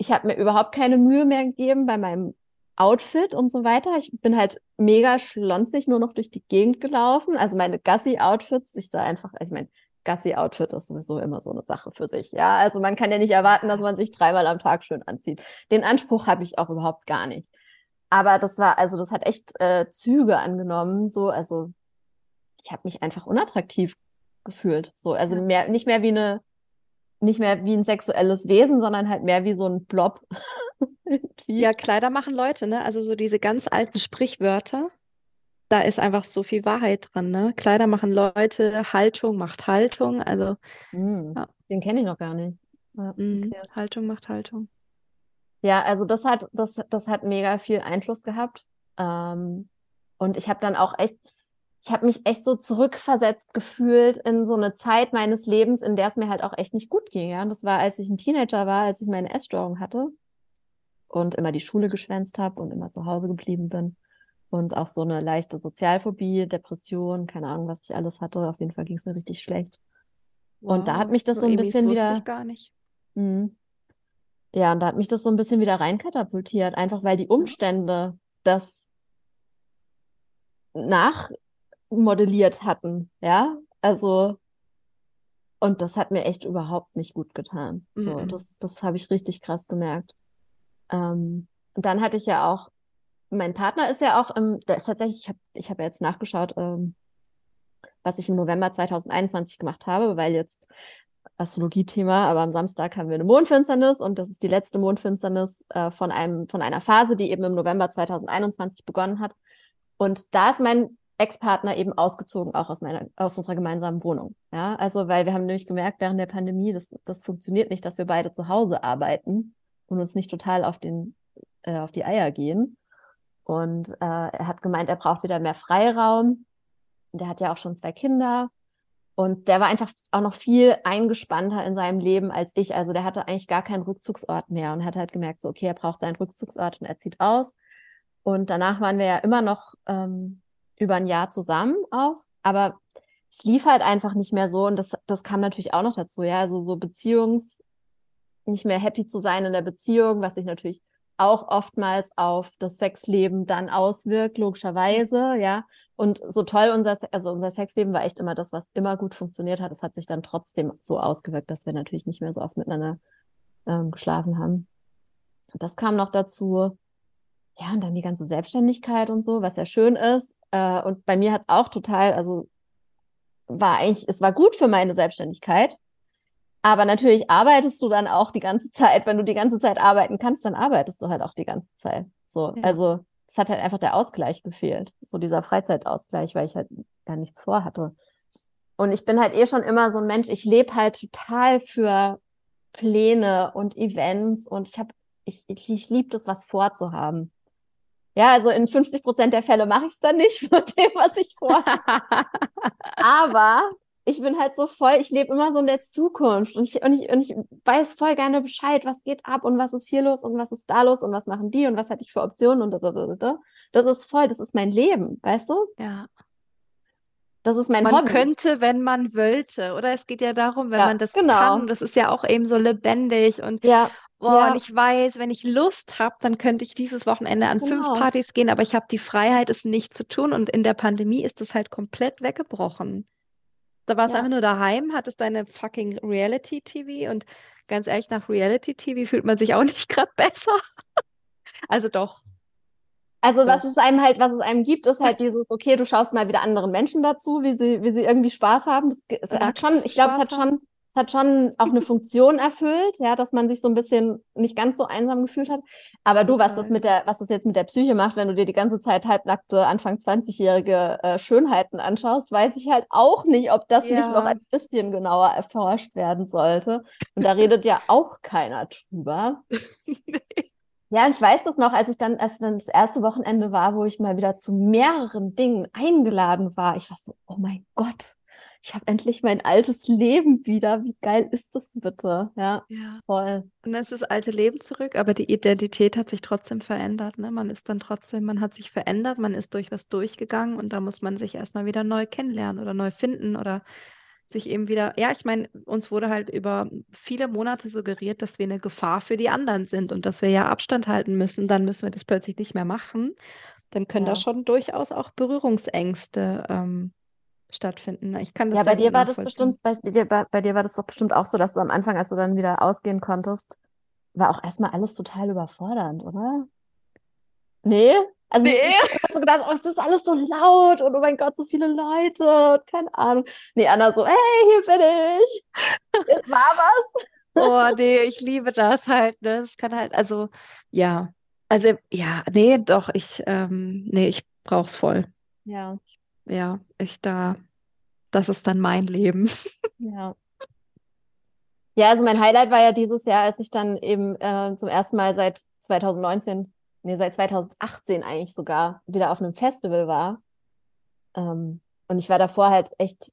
S2: ich habe mir überhaupt keine Mühe mehr gegeben bei meinem Outfit und so weiter. Ich bin halt mega schlonzig nur noch durch die Gegend gelaufen. Also meine Gassi-Outfits, ich sah einfach, also ich meine, Gassi-Outfit ist sowieso immer so eine Sache für sich. Ja, also man kann ja nicht erwarten, dass man sich dreimal am Tag schön anzieht. Den Anspruch habe ich auch überhaupt gar nicht. Aber das war, also das hat echt äh, Züge angenommen. So, also ich habe mich einfach unattraktiv gefühlt. So, also mehr, nicht mehr wie eine nicht mehr wie ein sexuelles Wesen, sondern halt mehr wie so ein Blob.
S1: ja, Kleider machen Leute, ne? Also so diese ganz alten Sprichwörter, da ist einfach so viel Wahrheit dran, ne? Kleider machen Leute, Haltung macht Haltung, also
S2: mm, ja. den kenne ich noch gar nicht.
S1: Ja, mm, Haltung macht Haltung.
S2: Ja, also das hat das das hat mega viel Einfluss gehabt. Ähm, und ich habe dann auch echt ich habe mich echt so zurückversetzt gefühlt in so eine Zeit meines Lebens, in der es mir halt auch echt nicht gut ging. Ja? Und das war, als ich ein Teenager war, als ich meine Essstörung hatte und immer die Schule geschwänzt habe und immer zu Hause geblieben bin. Und auch so eine leichte Sozialphobie, Depression, keine Ahnung, was ich alles hatte. Auf jeden Fall ging es mir richtig schlecht. Wow, und da hat mich das so, so ein bisschen wieder.
S1: Ich gar nicht.
S2: Mh, ja, und da hat mich das so ein bisschen wieder reinkatapultiert, einfach weil die Umstände das nach modelliert hatten, ja. Also, und das hat mir echt überhaupt nicht gut getan. So, mhm. das, das habe ich richtig krass gemerkt. Ähm, und dann hatte ich ja auch, mein Partner ist ja auch, ähm, der ist tatsächlich, ich habe ich hab ja jetzt nachgeschaut, ähm, was ich im November 2021 gemacht habe, weil jetzt Astrologie-Thema, aber am Samstag haben wir eine Mondfinsternis und das ist die letzte Mondfinsternis äh, von einem, von einer Phase, die eben im November 2021 begonnen hat. Und da ist mein Ex-Partner eben ausgezogen, auch aus meiner, aus unserer gemeinsamen Wohnung. Ja, also, weil wir haben nämlich gemerkt während der Pandemie, das, das funktioniert nicht, dass wir beide zu Hause arbeiten und uns nicht total auf den, äh, auf die Eier gehen. Und äh, er hat gemeint, er braucht wieder mehr Freiraum. Der hat ja auch schon zwei Kinder. Und der war einfach auch noch viel eingespannter in seinem Leben als ich. Also der hatte eigentlich gar keinen Rückzugsort mehr und hat halt gemerkt, so, okay, er braucht seinen Rückzugsort und er zieht aus. Und danach waren wir ja immer noch ähm, über ein Jahr zusammen auch, aber es lief halt einfach nicht mehr so und das, das kam natürlich auch noch dazu, ja, also so Beziehungs, nicht mehr happy zu sein in der Beziehung, was sich natürlich auch oftmals auf das Sexleben dann auswirkt, logischerweise, ja. Und so toll unser, also unser Sexleben war echt immer das, was immer gut funktioniert hat. Es hat sich dann trotzdem so ausgewirkt, dass wir natürlich nicht mehr so oft miteinander ähm, geschlafen haben. Das kam noch dazu. Ja, und dann die ganze Selbstständigkeit und so, was ja schön ist. Äh, und bei mir hat es auch total, also war eigentlich, es war gut für meine Selbstständigkeit. Aber natürlich arbeitest du dann auch die ganze Zeit. Wenn du die ganze Zeit arbeiten kannst, dann arbeitest du halt auch die ganze Zeit. So, ja. also es hat halt einfach der Ausgleich gefehlt. So dieser Freizeitausgleich, weil ich halt gar nichts vorhatte. Und ich bin halt eh schon immer so ein Mensch, ich lebe halt total für Pläne und Events und ich habe, ich, ich, ich liebe das, was vorzuhaben. Ja, also in 50 Prozent der Fälle mache ich es dann nicht mit dem, was ich vorhabe. Aber ich bin halt so voll, ich lebe immer so in der Zukunft und ich, und, ich, und ich weiß voll gerne Bescheid, was geht ab und was ist hier los und was ist da los und was machen die und was hatte ich für Optionen und da, da, da, da. Das ist voll, das ist mein Leben, weißt du?
S1: Ja.
S2: Das ist mein
S1: man
S2: Hobby.
S1: könnte, wenn man wollte, oder? Es geht ja darum, wenn ja, man das genau. kann. Das ist ja auch eben so lebendig und
S2: ja.
S1: Oh, ja. und ich weiß, wenn ich Lust habe, dann könnte ich dieses Wochenende an genau. fünf Partys gehen, aber ich habe die Freiheit, es nicht zu tun. Und in der Pandemie ist das halt komplett weggebrochen. Da warst du ja. einfach nur daheim, hattest deine fucking Reality-TV und ganz ehrlich, nach Reality-TV fühlt man sich auch nicht gerade besser. also doch.
S2: Also was es einem halt, was es einem gibt, ist halt dieses, okay, du schaust mal wieder anderen Menschen dazu, wie sie, wie sie irgendwie Spaß haben. Das, es hat schon, ich glaube, es hat schon es hat schon auch eine Funktion erfüllt, ja, dass man sich so ein bisschen nicht ganz so einsam gefühlt hat. Aber du, was das mit der, was das jetzt mit der Psyche macht, wenn du dir die ganze Zeit halbnackte, Anfang 20-jährige äh, Schönheiten anschaust, weiß ich halt auch nicht, ob das ja. nicht noch ein bisschen genauer erforscht werden sollte. Und da redet ja auch keiner drüber. Ja, ich weiß das noch, als ich dann, als dann das erste Wochenende war, wo ich mal wieder zu mehreren Dingen eingeladen war. Ich war so, oh mein Gott, ich habe endlich mein altes Leben wieder. Wie geil ist das bitte? Ja,
S1: ja.
S2: voll.
S1: Und dann ist das alte Leben zurück, aber die Identität hat sich trotzdem verändert. Ne? Man ist dann trotzdem, man hat sich verändert, man ist durch was durchgegangen und da muss man sich erstmal wieder neu kennenlernen oder neu finden oder sich eben wieder, ja, ich meine, uns wurde halt über viele Monate suggeriert, dass wir eine Gefahr für die anderen sind und dass wir ja Abstand halten müssen. Dann müssen wir das plötzlich nicht mehr machen. Dann können ja. da schon durchaus auch Berührungsängste ähm, stattfinden. Ich kann das
S2: ja, bei dir war das bestimmt, bei dir, bei, bei dir war das doch bestimmt auch so, dass du am Anfang, als du dann wieder ausgehen konntest, war auch erstmal alles total überfordernd, oder? Nee? Also nee. ich habe so gedacht, oh, es ist alles so laut und oh mein Gott, so viele Leute und keine Ahnung. Nee, Anna so, hey, hier bin ich. Jetzt war was.
S1: Oh, nee, ich liebe das halt. Ne? Es kann halt, also, ja. Also, ja, nee, doch, ich, ähm, nee, ich brauch's voll.
S2: Ja
S1: ja, ich da, das ist dann mein Leben.
S2: Ja. Ja, also mein Highlight war ja dieses Jahr, als ich dann eben äh, zum ersten Mal seit 2019, nee, seit 2018 eigentlich sogar wieder auf einem Festival war. Ähm, und ich war davor halt echt,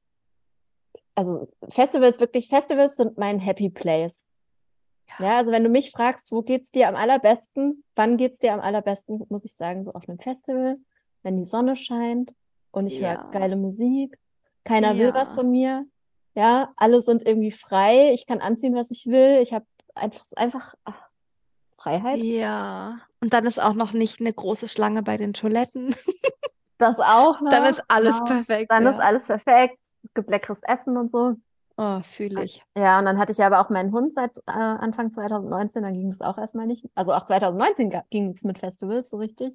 S2: also Festivals, wirklich, Festivals sind mein Happy Place. Ja. ja, also wenn du mich fragst, wo geht's dir am allerbesten, wann geht's dir am allerbesten, muss ich sagen, so auf einem Festival, wenn die Sonne scheint, und ich ja. höre geile Musik. Keiner ja. will was von mir. Ja, alle sind irgendwie frei. Ich kann anziehen, was ich will. Ich habe einfach, einfach ach, Freiheit.
S1: Ja. Und dann ist auch noch nicht eine große Schlange bei den Toiletten.
S2: Das auch noch.
S1: Dann ist alles genau. perfekt.
S2: Dann ja. ist alles perfekt. Gibt leckeres Essen und so.
S1: Oh, fühle ich.
S2: Ja, und dann hatte ich aber auch meinen Hund seit äh, Anfang 2019, dann ging es auch erstmal nicht. Also auch 2019 ging es mit Festivals so richtig.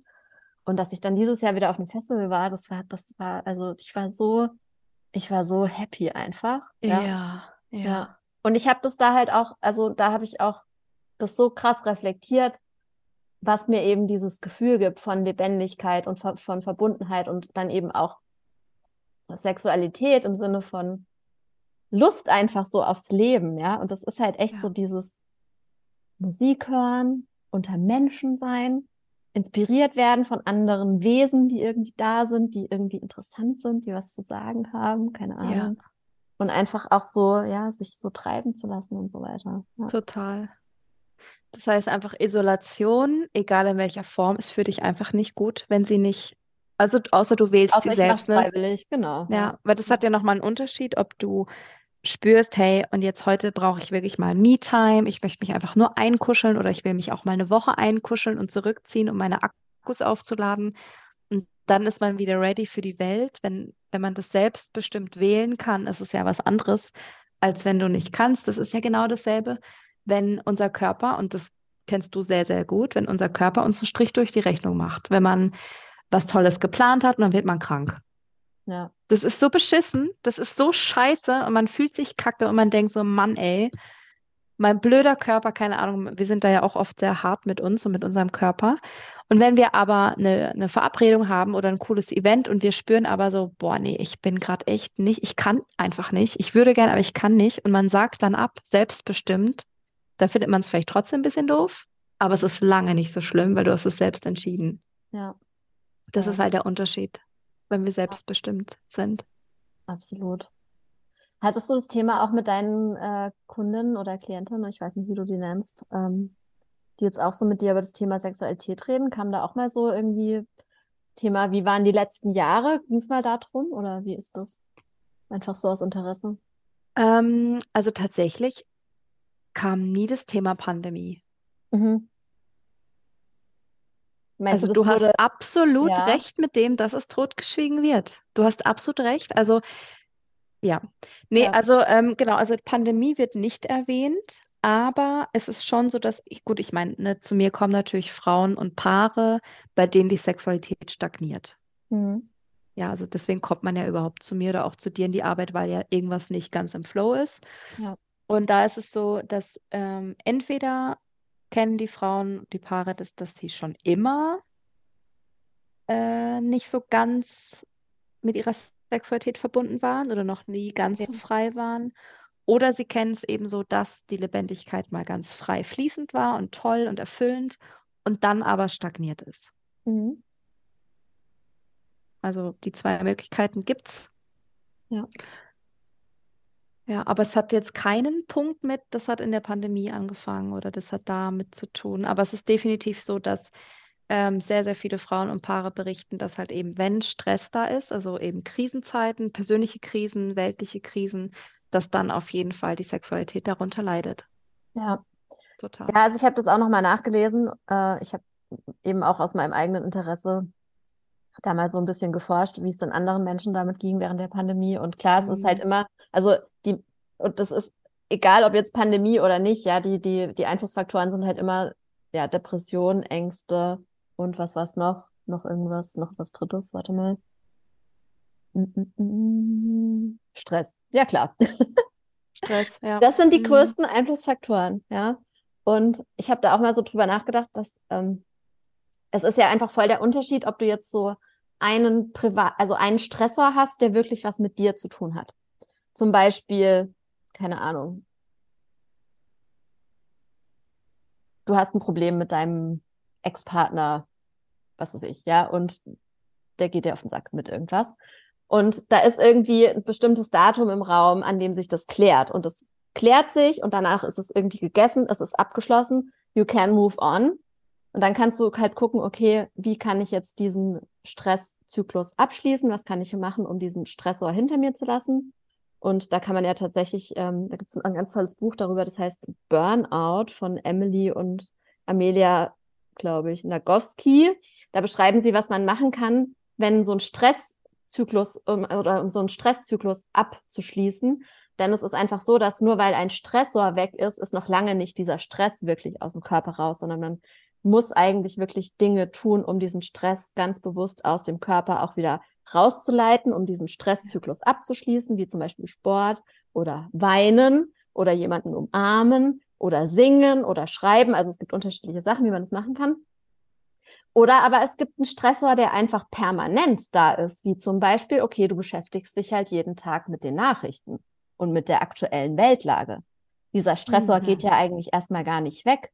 S2: Und dass ich dann dieses Jahr wieder auf dem Festival war, das war, das war, also ich war so, ich war so happy einfach.
S1: Ja, ja. ja.
S2: Und ich habe das da halt auch, also da habe ich auch das so krass reflektiert, was mir eben dieses Gefühl gibt von Lebendigkeit und von Verbundenheit und dann eben auch Sexualität im Sinne von Lust einfach so aufs Leben, ja. Und das ist halt echt ja. so dieses Musik hören, unter Menschen sein, inspiriert werden von anderen Wesen, die irgendwie da sind, die irgendwie interessant sind, die was zu sagen haben, keine Ahnung. Ja. Und einfach auch so, ja, sich so treiben zu lassen und so weiter. Ja.
S1: Total. Das heißt einfach Isolation, egal in welcher Form, ist für dich einfach nicht gut, wenn sie nicht, also außer du wählst
S2: außer
S1: sie selbst, ne?
S2: freiwillig, genau.
S1: Ja, ja, weil das hat ja nochmal einen Unterschied, ob du spürst, hey, und jetzt heute brauche ich wirklich mal Me-Time, ich möchte mich einfach nur einkuscheln oder ich will mich auch mal eine Woche einkuscheln und zurückziehen, um meine Akkus aufzuladen. Und dann ist man wieder ready für die Welt. Wenn, wenn man das selbstbestimmt wählen kann, ist es ja was anderes, als wenn du nicht kannst. Das ist ja genau dasselbe, wenn unser Körper, und das kennst du sehr, sehr gut, wenn unser Körper uns einen Strich durch die Rechnung macht. Wenn man was Tolles geplant hat dann wird man krank.
S2: Ja.
S1: Das ist so beschissen, das ist so scheiße und man fühlt sich kacke und man denkt so, Mann, ey, mein blöder Körper, keine Ahnung, wir sind da ja auch oft sehr hart mit uns und mit unserem Körper. Und wenn wir aber eine, eine Verabredung haben oder ein cooles Event und wir spüren aber so, boah, nee, ich bin gerade echt nicht, ich kann einfach nicht, ich würde gerne, aber ich kann nicht. Und man sagt dann ab, selbstbestimmt, da findet man es vielleicht trotzdem ein bisschen doof, aber es ist lange nicht so schlimm, weil du hast es selbst entschieden.
S2: Ja.
S1: Das
S2: Ja.
S1: ist halt der Unterschied, wenn wir selbstbestimmt sind.
S2: Absolut. Hattest du das Thema auch mit deinen äh, Kundinnen oder Klientinnen, ich weiß nicht, wie du die nennst, ähm, die jetzt auch so mit dir über das Thema Sexualität reden? Kam da auch mal so irgendwie Thema, wie waren die letzten Jahre? Ging es mal darum oder wie ist das? Einfach so aus Interesse.
S1: Ähm, also tatsächlich kam nie das Thema Pandemie.
S2: Mhm. Meinst
S1: Also
S2: du,
S1: du hast absolut
S2: ja,
S1: recht mit dem, dass es totgeschwiegen wird. Du hast absolut recht. Also ja, nee,
S2: ja,
S1: also ähm, genau, also Pandemie wird nicht erwähnt, aber es ist schon so, dass ich, gut, ich meine, ne, zu mir kommen natürlich Frauen und Paare, bei denen die Sexualität stagniert.
S2: mhm.
S1: Ja, also deswegen kommt man ja überhaupt zu mir oder auch zu dir in die Arbeit, weil ja irgendwas nicht ganz im Flow ist.
S2: Ja,
S1: Und da ist es so, dass ähm, entweder kennen die Frauen, die Paare das, dass sie schon immer äh, nicht so ganz mit ihrer Sexualität verbunden waren oder noch nie ganz so
S2: okay.
S1: frei waren. Oder sie kennen es eben so, dass die Lebendigkeit mal ganz frei fließend war und toll und erfüllend und dann aber stagniert ist.
S2: Mhm.
S1: Also die zwei Möglichkeiten gibt es.
S2: Ja,
S1: Ja, aber es hat jetzt keinen Punkt mit, das hat in der Pandemie angefangen oder das hat damit zu tun. Aber es ist definitiv so, dass ähm, sehr, sehr viele Frauen und Paare berichten, dass halt eben, wenn Stress da ist, also eben Krisenzeiten, persönliche Krisen, weltliche Krisen, dass dann auf jeden Fall die Sexualität darunter leidet.
S2: ja.
S1: Total.
S2: Ja, also ich habe das auch nochmal nachgelesen. Äh, ich habe eben auch aus meinem eigenen Interesse da mal so ein bisschen geforscht, wie es den anderen Menschen damit ging während der Pandemie. Und klar, es ist halt
S1: Mhm.
S2: immer, also und das ist egal, ob jetzt Pandemie oder nicht, ja, die, die, die Einflussfaktoren sind halt immer, ja, Depression, Ängste und was war's noch? Noch irgendwas, noch was Drittes, warte mal. Mm, mm, mm. Stress, ja klar.
S1: Stress, ja.
S2: Das sind die
S1: Mhm.
S2: größten Einflussfaktoren, ja. Und ich habe da auch mal so drüber nachgedacht, dass ähm, es ist ja einfach voll der Unterschied, ob du jetzt so einen Privat, also einen Stressor hast, der wirklich was mit dir zu tun hat. Zum Beispiel, keine Ahnung, du hast ein Problem mit deinem Ex-Partner, was weiß ich, ja, und der geht dir auf den Sack mit irgendwas. Und da ist irgendwie ein bestimmtes Datum im Raum, an dem sich das klärt. Und es klärt sich und danach ist es irgendwie gegessen, es ist abgeschlossen, you can move on. Und dann kannst du halt gucken, okay, wie kann ich jetzt diesen Stresszyklus abschließen? Was kann ich machen, um diesen Stressor hinter mir zu lassen? Und da kann man ja tatsächlich, ähm, da gibt es ein ganz tolles Buch darüber, das heißt Burnout von Emily und Amelia, glaube ich, Nagoski. Da beschreiben sie, was man machen kann, wenn so ein Stresszyklus um, oder um so einen Stresszyklus abzuschließen. Denn es ist einfach so, dass nur weil ein Stressor weg ist, ist noch lange nicht dieser Stress wirklich aus dem Körper raus, sondern man muss eigentlich wirklich Dinge tun, um diesen Stress ganz bewusst aus dem Körper auch wieder rauszuleiten, um diesen Stresszyklus abzuschließen, wie zum Beispiel Sport oder Weinen oder jemanden umarmen oder singen oder schreiben. Also es gibt unterschiedliche Sachen, wie man das machen kann. Oder aber es gibt einen Stressor, der einfach permanent da ist, wie zum Beispiel, okay, du beschäftigst dich halt jeden Tag mit den Nachrichten und mit der aktuellen Weltlage. Dieser Stressor
S1: Mhm.
S2: geht ja eigentlich erstmal gar nicht weg.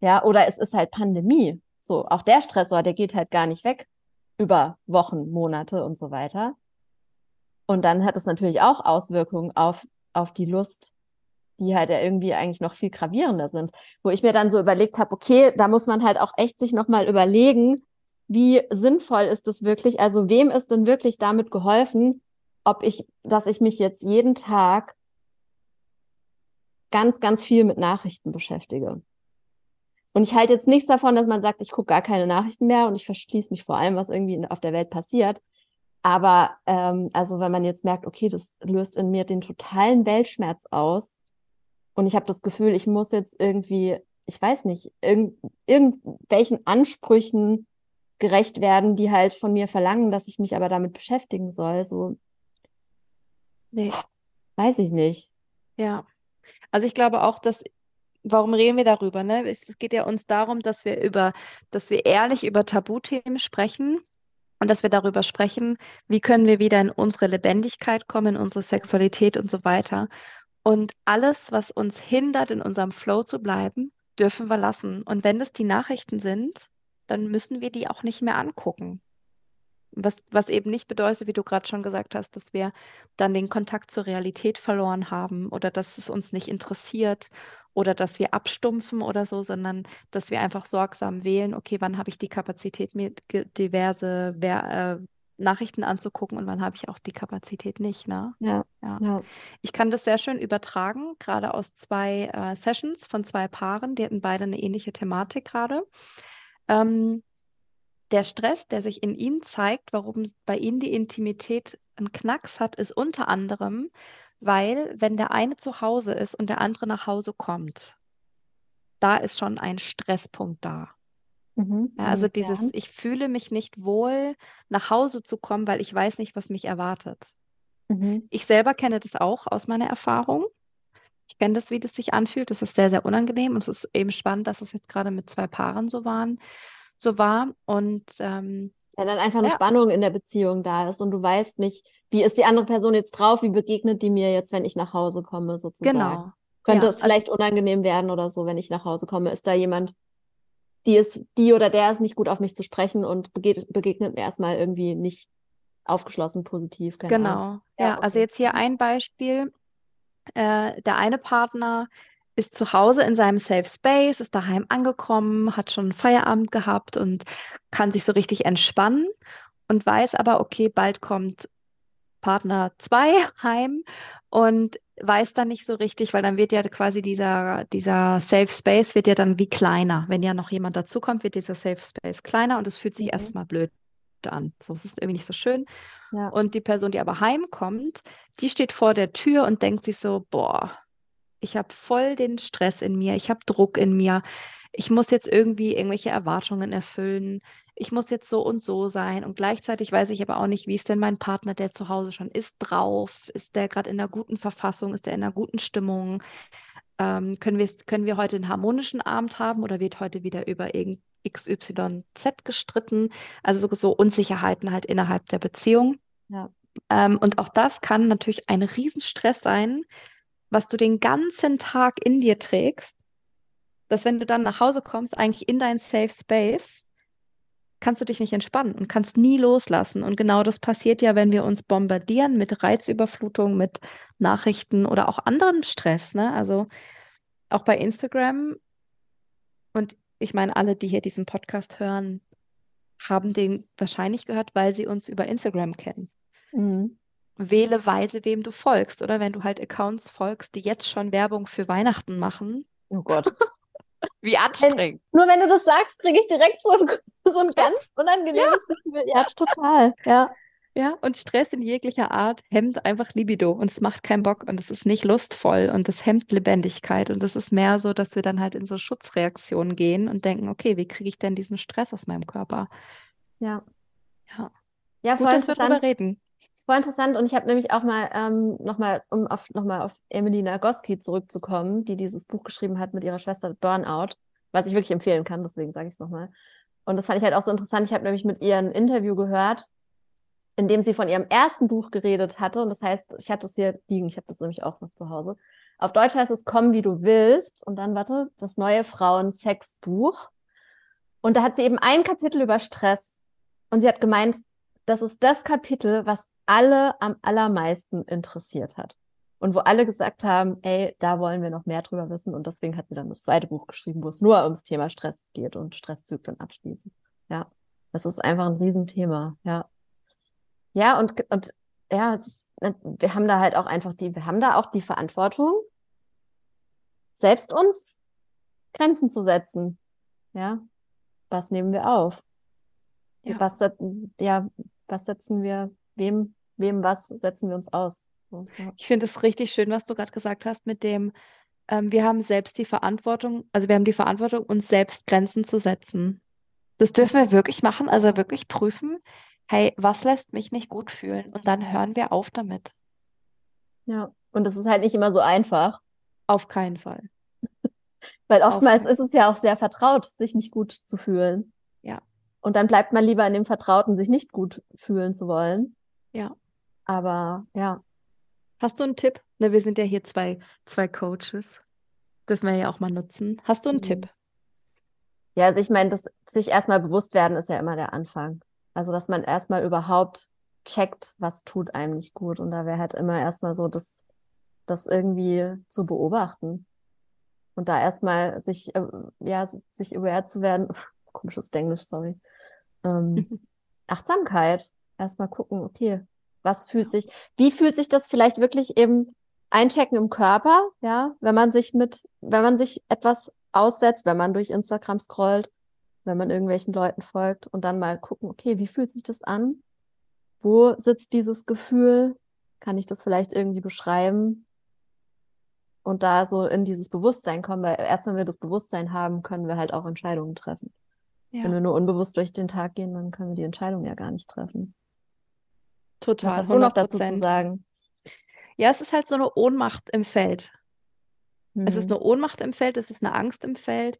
S2: Ja, oder es ist halt Pandemie. So, auch der Stressor, der geht halt gar nicht weg über Wochen, Monate und so weiter. Und dann hat es natürlich auch Auswirkungen auf, auf die Lust die halt ja irgendwie eigentlich noch viel gravierender sind, wo ich mir dann so überlegt habe, okay, da muss man halt auch echt sich nochmal überlegen, wie sinnvoll ist es wirklich, also wem ist denn wirklich damit geholfen, ob ich, dass ich mich jetzt jeden Tag ganz, ganz viel mit Nachrichten beschäftige. Und ich halte jetzt nichts davon, dass man sagt, ich gucke gar keine Nachrichten mehr und ich verschließe mich vor allem, was irgendwie auf der Welt passiert. Aber ähm, also wenn man jetzt merkt, okay, das löst in mir den totalen Weltschmerz aus und ich habe das Gefühl, ich muss jetzt irgendwie, ich weiß nicht, irgend, irgendwelchen Ansprüchen gerecht werden, die halt von mir verlangen, dass ich mich aber damit beschäftigen soll. So, nee. weiß ich nicht.
S1: Ja. Also ich glaube auch, dass warum reden wir darüber? Ne? Es geht ja uns darum, dass wir über, dass wir ehrlich über Tabuthemen sprechen und dass wir darüber sprechen, wie können wir wieder in unsere Lebendigkeit kommen, in unsere Sexualität und so weiter. Und alles, was uns hindert, in unserem Flow zu bleiben, dürfen wir lassen. Und wenn es die Nachrichten sind, dann müssen wir die auch nicht mehr angucken. Was, was eben nicht bedeutet, wie du gerade schon gesagt hast, dass wir dann den Kontakt zur Realität verloren haben oder dass es uns nicht interessiert oder dass wir abstumpfen oder so, sondern dass wir einfach sorgsam wählen, okay, wann habe ich die Kapazität, mir diverse Wer äh, Nachrichten anzugucken und wann habe ich auch die Kapazität nicht. Ne?
S2: Ja, ja. ja.
S1: Ich kann das sehr schön übertragen, gerade aus zwei äh, Sessions von zwei Paaren, die hatten beide eine ähnliche Thematik gerade. Ähm, der Stress, der sich in ihnen zeigt, warum bei ihnen die Intimität einen Knacks hat, ist unter anderem, weil wenn der eine zu Hause ist und der andere nach Hause kommt, da ist schon ein Stresspunkt da. Mhm. Ja, also dieses, ja. ich fühle mich nicht wohl, nach Hause zu kommen, weil ich weiß nicht, was mich erwartet. Mhm. Ich selber kenne das auch aus meiner Erfahrung. Ich kenne das, wie das sich anfühlt. Das ist sehr, sehr unangenehm und es ist eben spannend, dass es jetzt gerade mit zwei Paaren so waren so war. Und ähm,
S2: ja, dann einfach eine ja. Spannung in der Beziehung da ist und du weißt nicht, wie ist die andere Person jetzt drauf, wie begegnet die mir jetzt, wenn ich nach Hause komme, sozusagen. Genau. Könnte ja. es vielleicht unangenehm werden oder so, wenn ich nach Hause komme? Ist da jemand, die ist, die oder der ist nicht gut auf mich zu sprechen und begegnet, begegnet mir erstmal irgendwie nicht aufgeschlossen positiv.
S1: genau. Ahnung. Ja, ja okay. also jetzt hier ein Beispiel. Äh, der eine Partner ist zu Hause in seinem Safe Space, ist daheim angekommen, hat schon Feierabend gehabt und kann sich so richtig entspannen und weiß aber, okay, bald kommt Partner 2 heim und weiß dann nicht so richtig, weil dann wird ja quasi dieser, dieser Safe Space wird ja dann wie kleiner. Wenn ja noch jemand dazukommt, wird dieser Safe Space kleiner und es fühlt sich mhm. erstmal blöd an. So, es ist irgendwie nicht so schön. Ja. Und die Person, die aber heimkommt, die steht vor der Tür und denkt sich so, boah, ich habe voll den Stress in mir, ich habe Druck in mir, ich muss jetzt irgendwie irgendwelche Erwartungen erfüllen, ich muss jetzt so und so sein. Und gleichzeitig weiß ich aber auch nicht, wie ist denn mein Partner, der zu Hause schon ist, drauf, ist der gerade in einer guten Verfassung, ist der in einer guten Stimmung, ähm, können, wir, können wir heute einen harmonischen Abend haben oder wird heute wieder über irgend XYZ gestritten, also so, so Unsicherheiten halt innerhalb der Beziehung. Ja. Ähm, und auch das kann natürlich ein Riesenstress sein, was du den ganzen Tag in dir trägst, dass wenn du dann nach Hause kommst, eigentlich in dein Safe Space, kannst du dich nicht entspannen und kannst nie loslassen. Und genau das passiert ja, wenn wir uns bombardieren mit Reizüberflutung, mit Nachrichten oder auch anderen Stress. Ne? Also auch bei Instagram. Und ich meine, alle, die hier diesen Podcast hören, haben den wahrscheinlich gehört, weil sie uns über Instagram kennen. Mhm wähle weise, wem du folgst. Oder wenn du halt Accounts folgst, die jetzt schon Werbung für Weihnachten machen.
S2: Oh Gott.
S1: Wie anstrengend.
S2: Wenn, nur wenn du das sagst, kriege ich direkt so ein, so ein ganz unangenehmes ja. Gefühl. Ja, total. Ja.
S1: Ja, und Stress in jeglicher Art hemmt einfach Libido und es macht keinen Bock und es ist nicht lustvoll und es hemmt Lebendigkeit und es ist mehr so, dass wir dann halt in so Schutzreaktionen gehen und denken, okay, wie kriege ich denn diesen Stress aus meinem Körper?
S2: Ja.
S1: Ja. Ja, Gut, dass wir darüber reden.
S2: Voll interessant. Und ich habe nämlich auch mal ähm, nochmal, um auf, noch mal auf Emily Nagoski zurückzukommen, die dieses Buch geschrieben hat mit ihrer Schwester Burnout, was ich wirklich empfehlen kann, deswegen sage ich es nochmal. Und das fand ich halt auch so interessant. Ich habe nämlich mit ihr ein Interview gehört, in dem sie von ihrem ersten Buch geredet hatte. Und das heißt, ich hatte es hier liegen, ich habe das nämlich auch noch zu Hause. Auf Deutsch heißt es Komm, wie du willst. Und dann, warte, das neue Frauen-Sex-Buch. Und da hat sie eben ein Kapitel über Stress. Und sie hat gemeint, das ist das Kapitel, was alle am allermeisten interessiert hat. Und wo alle gesagt haben, ey, da wollen wir noch mehr drüber wissen. Und deswegen hat sie dann das zweite Buch geschrieben, wo es nur ums Thema Stress geht und Stresszyklen abschließen. Ja, das ist einfach ein Riesenthema. Ja. Ja, und, und ja, ist, wir haben da halt auch einfach die, wir haben da auch die Verantwortung, selbst uns Grenzen zu setzen. Ja, was nehmen wir auf? Ja. Was, ja, was setzen wir, wem, wem was setzen wir uns aus?
S1: So, ja. Ich finde es richtig schön, was du gerade gesagt hast mit dem, ähm, wir haben selbst die Verantwortung, also wir haben die Verantwortung, uns selbst Grenzen zu setzen. Das dürfen wir wirklich machen, also wirklich prüfen, hey, was lässt mich nicht gut fühlen? Und dann hören wir auf damit.
S2: Ja, und das ist halt nicht immer so einfach.
S1: Auf keinen Fall.
S2: Weil oftmals ist es ja auch sehr vertraut, sich nicht gut zu fühlen.
S1: Ja.
S2: Und dann bleibt man lieber in dem Vertrauten, sich nicht gut fühlen zu wollen.
S1: Ja.
S2: Aber ja.
S1: Hast du einen Tipp? Ne, wir sind ja hier zwei, zwei Coaches. Dürfen wir ja auch mal nutzen. Hast du einen mhm. Tipp?
S2: Ja, also ich meine, das sich erstmal bewusst werden ist ja immer der Anfang. Also, dass man erstmal überhaupt checkt, was tut einem nicht gut. Und da wäre halt immer erstmal so, das, das irgendwie zu beobachten. Und da erstmal sich, äh, ja, sich aware zu werden, komisches Englisch, sorry. Ähm, Achtsamkeit. Erstmal gucken, okay, was fühlt sich, wie fühlt sich das vielleicht wirklich eben einchecken im Körper, ja, wenn man sich mit, wenn man sich etwas aussetzt, wenn man durch Instagram scrollt, wenn man irgendwelchen Leuten folgt und dann mal gucken, okay, wie fühlt sich das an? Wo sitzt dieses Gefühl? Kann ich das vielleicht irgendwie beschreiben? Und da so in dieses Bewusstsein kommen, weil erst wenn wir das Bewusstsein haben, können wir halt auch Entscheidungen treffen. Ja. Wenn wir nur unbewusst durch den Tag gehen, dann können wir die Entscheidung ja gar nicht treffen.
S1: Total.
S2: Was hast 100%. du noch dazu zu sagen?
S1: Ja, es ist halt so eine Ohnmacht im Feld. Mhm. Es ist mhm. eine Ohnmacht im Feld, es ist eine Angst im Feld.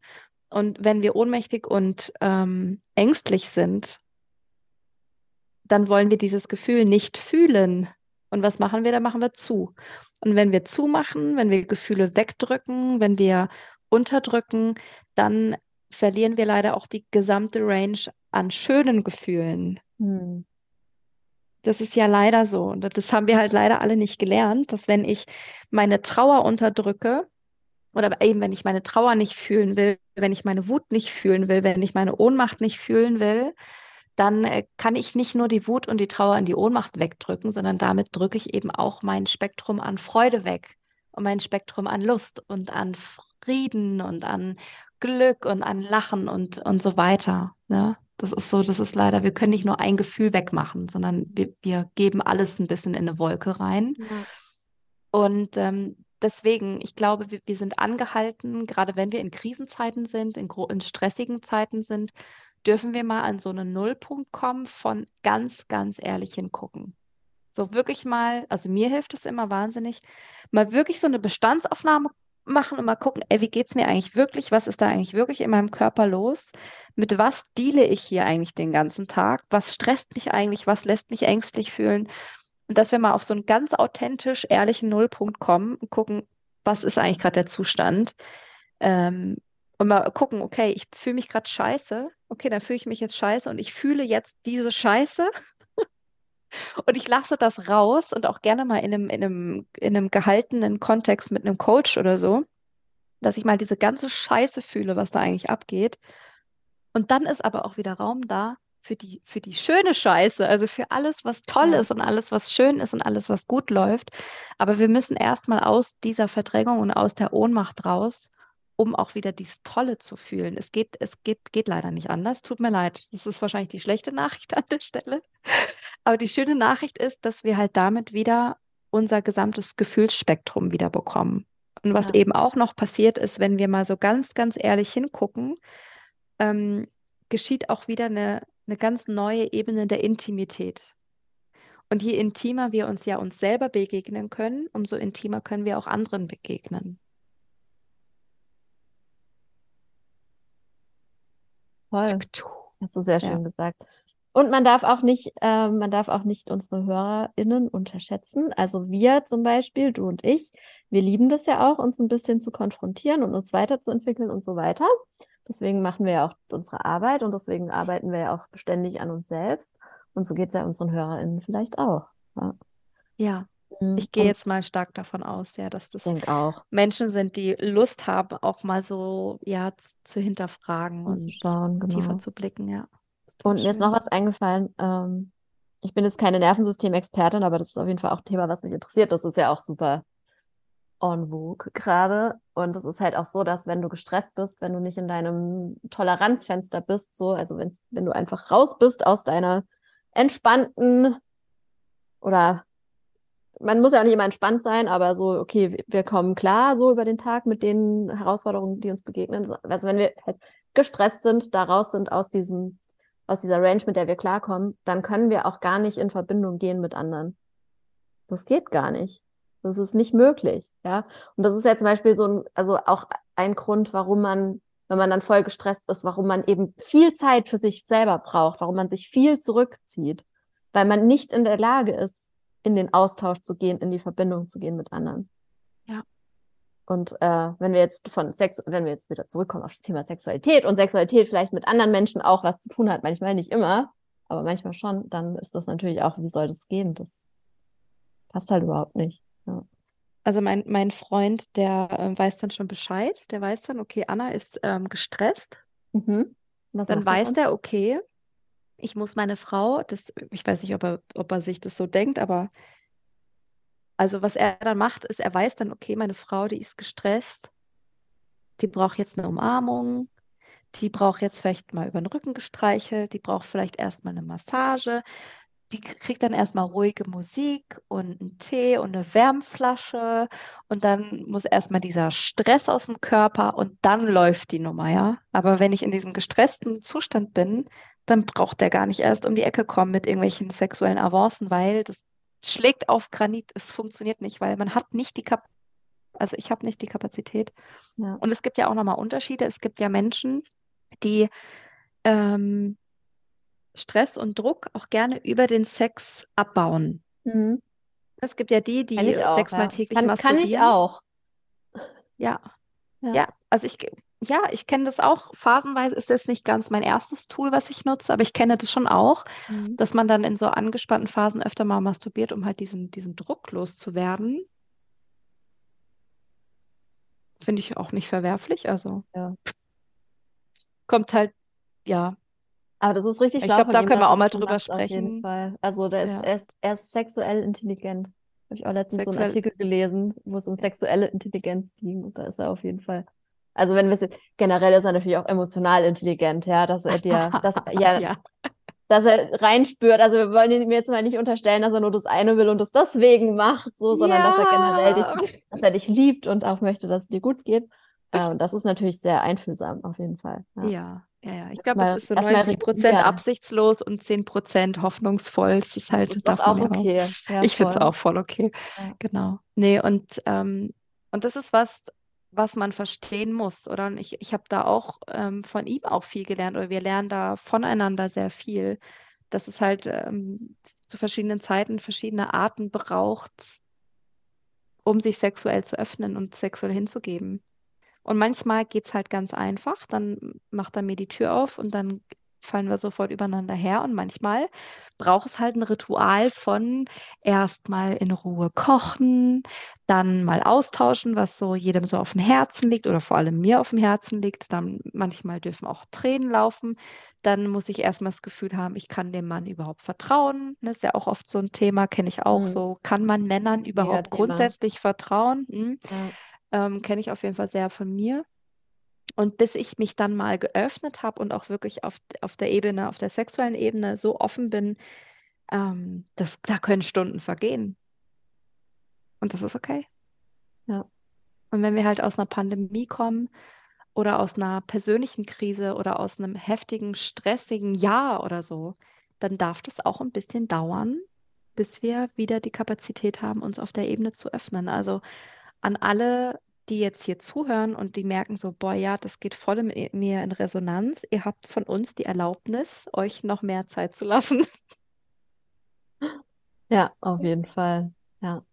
S1: Und wenn wir ohnmächtig und ähm, ängstlich sind, dann wollen wir dieses Gefühl nicht fühlen. Und was machen wir? Da machen wir zu. Und wenn wir zumachen, wenn wir Gefühle wegdrücken, wenn wir unterdrücken, dann verlieren wir leider auch die gesamte Range an schönen Gefühlen. Hm. Das ist ja leider so. Und das haben wir halt leider alle nicht gelernt, dass wenn ich meine Trauer unterdrücke, oder eben wenn ich meine Trauer nicht fühlen will, wenn ich meine Wut nicht fühlen will, wenn ich meine Ohnmacht nicht fühlen will, dann äh, kann ich nicht nur die Wut und die Trauer und die Ohnmacht wegdrücken, sondern damit drücke ich eben auch mein Spektrum an Freude weg und mein Spektrum an Lust und an Frieden und an Glück und an Lachen und, und so weiter. Ne? Das ist so, das ist leider, wir können nicht nur ein Gefühl wegmachen, sondern wir, wir geben alles ein bisschen in eine Wolke rein. Ja. Und ähm, deswegen, ich glaube, wir, wir, sind angehalten, gerade wenn wir in Krisenzeiten sind, in, in stressigen Zeiten sind, dürfen wir mal an so einen Nullpunkt kommen von ganz, ganz ehrlich hingucken. So wirklich mal, also mir hilft es immer wahnsinnig, mal wirklich so eine Bestandsaufnahme machen und mal gucken, ey, wie geht es mir eigentlich wirklich? Was ist da eigentlich wirklich in meinem Körper los? Mit was deale ich hier eigentlich den ganzen Tag? Was stresst mich eigentlich? Was lässt mich ängstlich fühlen? Und dass wir mal auf so einen ganz authentisch ehrlichen Nullpunkt kommen und gucken, was ist eigentlich gerade der Zustand? Ähm, und mal gucken, okay, ich fühle mich gerade scheiße. Okay, dann fühle ich mich jetzt scheiße und ich fühle jetzt diese Scheiße. Und ich lasse das raus und auch gerne mal in einem, in einem, in einem gehaltenen Kontext mit einem Coach oder so, dass ich mal diese ganze Scheiße fühle, was da eigentlich abgeht. Und dann ist aber auch wieder Raum da für die, für die schöne Scheiße, also für alles, was toll ja. ist und alles, was schön ist und alles, was gut läuft. Aber wir müssen erstmal aus dieser Verdrängung und aus der Ohnmacht raus, um auch wieder dieses Tolle zu fühlen. Es geht, es geht, geht leider nicht anders. Tut mir leid. Das ist wahrscheinlich die schlechte Nachricht an der Stelle. Aber die schöne Nachricht ist, dass wir halt damit wieder unser gesamtes Gefühlsspektrum wieder bekommen. Und was ja. eben auch noch passiert ist, wenn wir mal so ganz, ganz ehrlich hingucken, ähm, geschieht auch wieder eine, eine ganz neue Ebene der Intimität. Und je intimer wir uns ja uns selber begegnen können, umso intimer können wir auch anderen begegnen.
S2: Toll. Hast du sehr schön ja. gesagt. Und man darf auch nicht, äh, man darf auch nicht unsere HörerInnen unterschätzen. Also wir zum Beispiel, du und ich, wir lieben das ja auch, uns ein bisschen zu konfrontieren und uns weiterzuentwickeln und so weiter. Deswegen machen wir ja auch unsere Arbeit und deswegen arbeiten wir ja auch beständig an uns selbst. Und so geht es ja unseren HörerInnen vielleicht auch.
S1: Ja. ja. Mhm. Ich gehe jetzt mal stark davon aus, ja, dass das
S2: auch.
S1: Menschen sind, die Lust haben, auch mal so ja zu hinterfragen und, und schauen, genau. tiefer zu blicken, ja.
S2: Und mir ist noch was eingefallen. Ähm, ich bin jetzt keine Nervensystemexpertin, aber das ist auf jeden Fall auch ein Thema, was mich interessiert. Das ist ja auch super en vogue gerade. Und es ist halt auch so, dass wenn du gestresst bist, wenn du nicht in deinem Toleranzfenster bist, so, also wenn du einfach raus bist aus deiner entspannten oder man muss ja auch nicht immer entspannt sein, aber so, okay, wir kommen klar so über den Tag mit den Herausforderungen, die uns begegnen. Also wenn wir halt gestresst sind, da raus sind aus diesem, aus dieser Range, mit der wir klarkommen, dann können wir auch gar nicht in Verbindung gehen mit anderen. Das geht gar nicht. Das ist nicht möglich, ja. Und das ist ja zum Beispiel so ein, also auch ein Grund, warum man, wenn man dann voll gestresst ist, warum man eben viel Zeit für sich selber braucht, warum man sich viel zurückzieht, weil man nicht in der Lage ist, in den Austausch zu gehen, in die Verbindung zu gehen mit anderen.
S1: Ja.
S2: Und äh, wenn wir jetzt von Sex, wenn wir jetzt wieder zurückkommen auf das Thema Sexualität und Sexualität vielleicht mit anderen Menschen auch was zu tun hat, manchmal nicht immer, aber manchmal schon, dann ist das natürlich auch, wie soll das gehen? Das passt halt überhaupt nicht. Ja.
S1: Also mein, mein Freund, der äh, weiß dann schon Bescheid, der weiß dann, okay, Anna ist ähm, gestresst. Mhm. dann weiß der, okay, ich muss meine Frau, das, ich weiß nicht, ob er, ob er sich das so denkt, aber also was er dann macht, ist, er weiß dann, okay, meine Frau, die ist gestresst, die braucht jetzt eine Umarmung, die braucht jetzt vielleicht mal über den Rücken gestreichelt, die braucht vielleicht erstmal eine Massage, die kriegt dann erstmal ruhige Musik und einen Tee und eine Wärmflasche und dann muss erstmal dieser Stress aus dem Körper und dann läuft die Nummer, ja. Aber wenn ich in diesem gestressten Zustand bin, dann braucht der gar nicht erst um die Ecke kommen mit irgendwelchen sexuellen Avancen, weil das schlägt auf Granit, es funktioniert nicht, weil man hat nicht die Kapazität, also ich habe nicht die Kapazität. Ja. Und es gibt ja auch nochmal Unterschiede. Es gibt ja Menschen, die ähm, Stress und Druck auch gerne über den Sex abbauen. Mhm. Es gibt ja die, die sechsmal ja. täglich
S2: kann, masturbieren. Kann ich auch.
S1: Ja. ja. Ja, also ich ja, ich kenne das auch. Phasenweise ist das nicht ganz mein erstes Tool, was ich nutze, aber ich kenne das schon auch, mhm. dass man dann in so angespannten Phasen öfter mal masturbiert, um halt diesen, diesen Druck loszuwerden. Finde ich auch nicht verwerflich. Also ja. kommt halt, ja.
S2: Aber das ist richtig
S1: Ich glaube, da können wir auch mal drüber sprechen.
S2: Also der ist, ja. er, ist, er ist sexuell intelligent. Habe ich auch letztens Sexuell so einen Artikel gelesen, wo es um sexuelle Intelligenz ging. Und da ist er auf jeden Fall also wenn wir es jetzt, generell ist er natürlich auch emotional intelligent, ja, dass er dir, dass, ja, ja, dass er reinspürt. Also wir wollen ihm jetzt mal nicht unterstellen, dass er nur das eine will und es deswegen macht, so, sondern ja. dass er generell dich, dass er dich liebt und auch möchte, dass es dir gut geht. Äh, und das ist natürlich sehr einfühlsam, auf jeden Fall.
S1: Ja, ja. Ja, ja. ich glaube, es ist so 90 Prozent absichtslos und 10 Prozent hoffnungsvoll. Es ist halt
S2: das ist auch okay.
S1: Ja, ich finde es auch voll okay. Genau. Nee, und, ähm, und das ist was, was man verstehen muss. Oder und ich, ich habe da auch ähm, von ihm auch viel gelernt oder wir lernen da voneinander sehr viel, dass es halt ähm, zu verschiedenen Zeiten verschiedene Arten braucht, um sich sexuell zu öffnen und sexuell hinzugeben. Und manchmal geht es halt ganz einfach, dann macht er mir die Tür auf und dann fallen wir sofort übereinander her. Und manchmal braucht es halt ein Ritual von erstmal in Ruhe kochen, dann mal austauschen, was so jedem so auf dem Herzen liegt oder vor allem mir auf dem Herzen liegt. Dann manchmal dürfen auch Tränen laufen. Dann muss ich erstmal das Gefühl haben, ich kann dem Mann überhaupt vertrauen. Das ist ja auch oft so ein Thema, kenne ich auch mhm. so. Kann man Männern überhaupt ja, grundsätzlich vertrauen? Hm. Ja. Ähm, kenne ich auf jeden Fall sehr von mir. Und bis ich mich dann mal geöffnet habe und auch wirklich auf, auf der Ebene, auf der sexuellen Ebene so offen bin, ähm, das, da können Stunden vergehen. Und das ist okay. Ja. Und wenn wir halt aus einer Pandemie kommen oder aus einer persönlichen Krise oder aus einem heftigen, stressigen Jahr oder so, dann darf das auch ein bisschen dauern, bis wir wieder die Kapazität haben, uns auf der Ebene zu öffnen. Also an alle die jetzt hier zuhören und die merken so, boah, ja, das geht voll mit mir in Resonanz. Ihr habt von uns die Erlaubnis, euch noch mehr Zeit zu lassen.
S2: Ja, auf jeden Fall. Ja.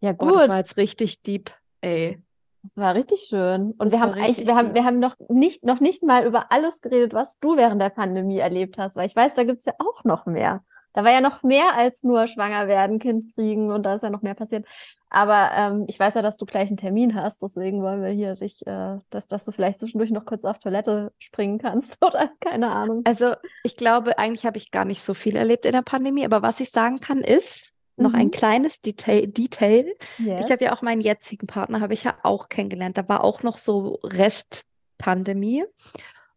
S1: Ja, gut. Boah, das war jetzt richtig deep, ey.
S2: Das war richtig schön. Und das wir haben eigentlich, wir haben, wir haben noch nicht, noch nicht mal über alles geredet, was du während der Pandemie erlebt hast, weil ich weiß, da gibt es ja auch noch mehr. Da war ja noch mehr als nur schwanger werden, Kind kriegen und da ist ja noch mehr passiert. Aber ähm, ich weiß ja, dass du gleich einen Termin hast, deswegen wollen wir hier dich, äh, dass, dass du vielleicht zwischendurch noch kurz auf Toilette springen kannst oder keine Ahnung.
S1: Also ich glaube, eigentlich habe ich gar nicht so viel erlebt in der Pandemie, aber was ich sagen kann ist, noch ein mhm. kleines Detail. Detail. Yes. Ich habe ja auch meinen jetzigen Partner, habe ich ja auch kennengelernt. Da war auch noch so Restpandemie.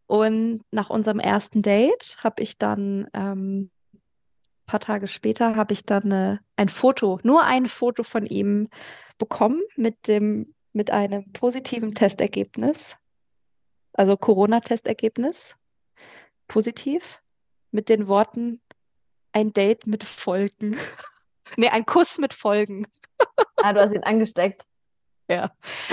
S1: Und nach unserem ersten Date habe ich dann ähm, paar Tage später habe ich dann äh, ein Foto, nur ein Foto von ihm bekommen mit dem, mit einem positiven Testergebnis. Also Corona-Testergebnis. Positiv. Mit den Worten ein Date mit Folgen. nee, ein Kuss mit Folgen.
S2: ah, du hast ihn angesteckt.
S1: Ja.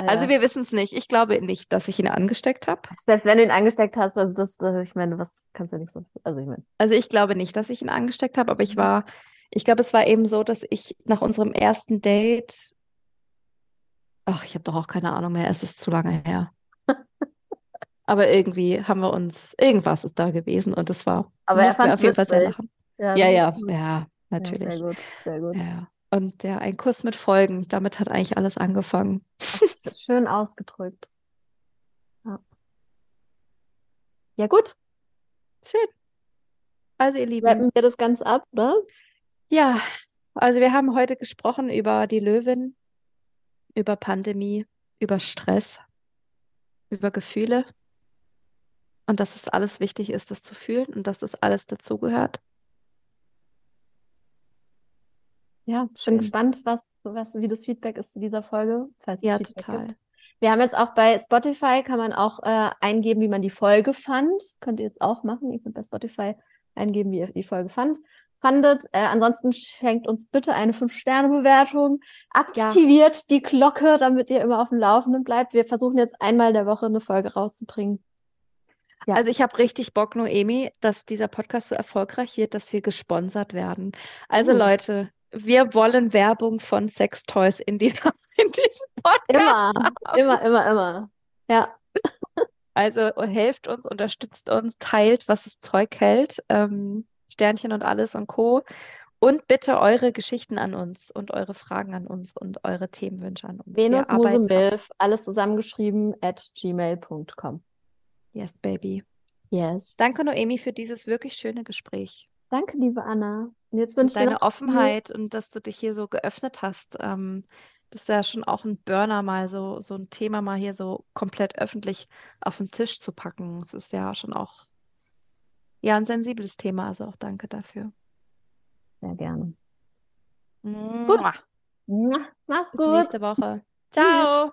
S1: Also wir wissen es nicht. Ich glaube nicht, dass ich ihn angesteckt habe.
S2: Selbst wenn du ihn angesteckt hast, also das, ich meine, was kannst du nicht so.
S1: Also ich meine. Also ich glaube nicht, dass ich ihn angesteckt habe, aber ich war, ich glaube, es war eben so, dass ich nach unserem ersten Date, ach, ich habe doch auch keine Ahnung mehr, es ist zu lange her. aber irgendwie haben wir uns, irgendwas ist da gewesen und es war,
S2: aber er fand
S1: auf jeden Fall sehr lachen. Ja, ja, ja, ja, natürlich. Sehr gut, sehr gut. Ja. Und ja, ein Kuss mit Folgen, damit hat eigentlich alles angefangen.
S2: Schön ausgedrückt. Ja. ja, gut.
S1: Schön. Also, ihr Lieben.
S2: Rappen wir das ganz ab, oder?
S1: Ja, also wir haben heute gesprochen über die Löwin, über Pandemie, über Stress, über Gefühle und dass es alles wichtig ist, das zu fühlen und dass das alles dazugehört.
S2: Ja, ich bin gespannt, was, was, wie das Feedback ist zu dieser Folge,
S1: falls ja, Feedback total.
S2: gibt. Wir haben jetzt auch bei Spotify, kann man auch äh, eingeben, wie man die Folge fand. Könnt ihr jetzt auch machen. Ihr könnt bei Spotify eingeben, wie ihr die Folge fand, fandet. Äh, ansonsten schenkt uns bitte eine 5-Sterne-Bewertung. Aktiviert ja. die Glocke, damit ihr immer auf dem Laufenden bleibt. Wir versuchen jetzt einmal der Woche eine Folge rauszubringen.
S1: Ja. Also ich habe richtig Bock, Noemi, dass dieser Podcast so erfolgreich wird, dass wir gesponsert werden. Also uh. Leute, wir wollen Werbung von Sextoys in, dieser, in diesem Podcast.
S2: Immer, immer, immer, immer. Ja.
S1: Also helft uns, unterstützt uns, teilt, was das Zeug hält. Ähm, Sternchen und alles und Co. Und bitte eure Geschichten an uns und eure Fragen an uns und eure Themenwünsche an uns.
S2: Venus Milf, alles zusammengeschrieben at gmail.com.
S1: Yes, baby.
S2: Yes.
S1: Danke, Noemi, für dieses wirklich schöne Gespräch.
S2: Danke, liebe Anna.
S1: Und jetzt wünsche ich deine Offenheit und dass du dich hier so geöffnet hast. Ähm, das ist ja schon auch ein Burner, mal so, so ein Thema mal hier so komplett öffentlich auf den Tisch zu packen. Es ist ja schon auch ja ein sensibles Thema, also auch danke dafür.
S2: Sehr gerne.
S1: Mua.
S2: Gut. Mach's gut.
S1: Bis nächste Woche. Ciao.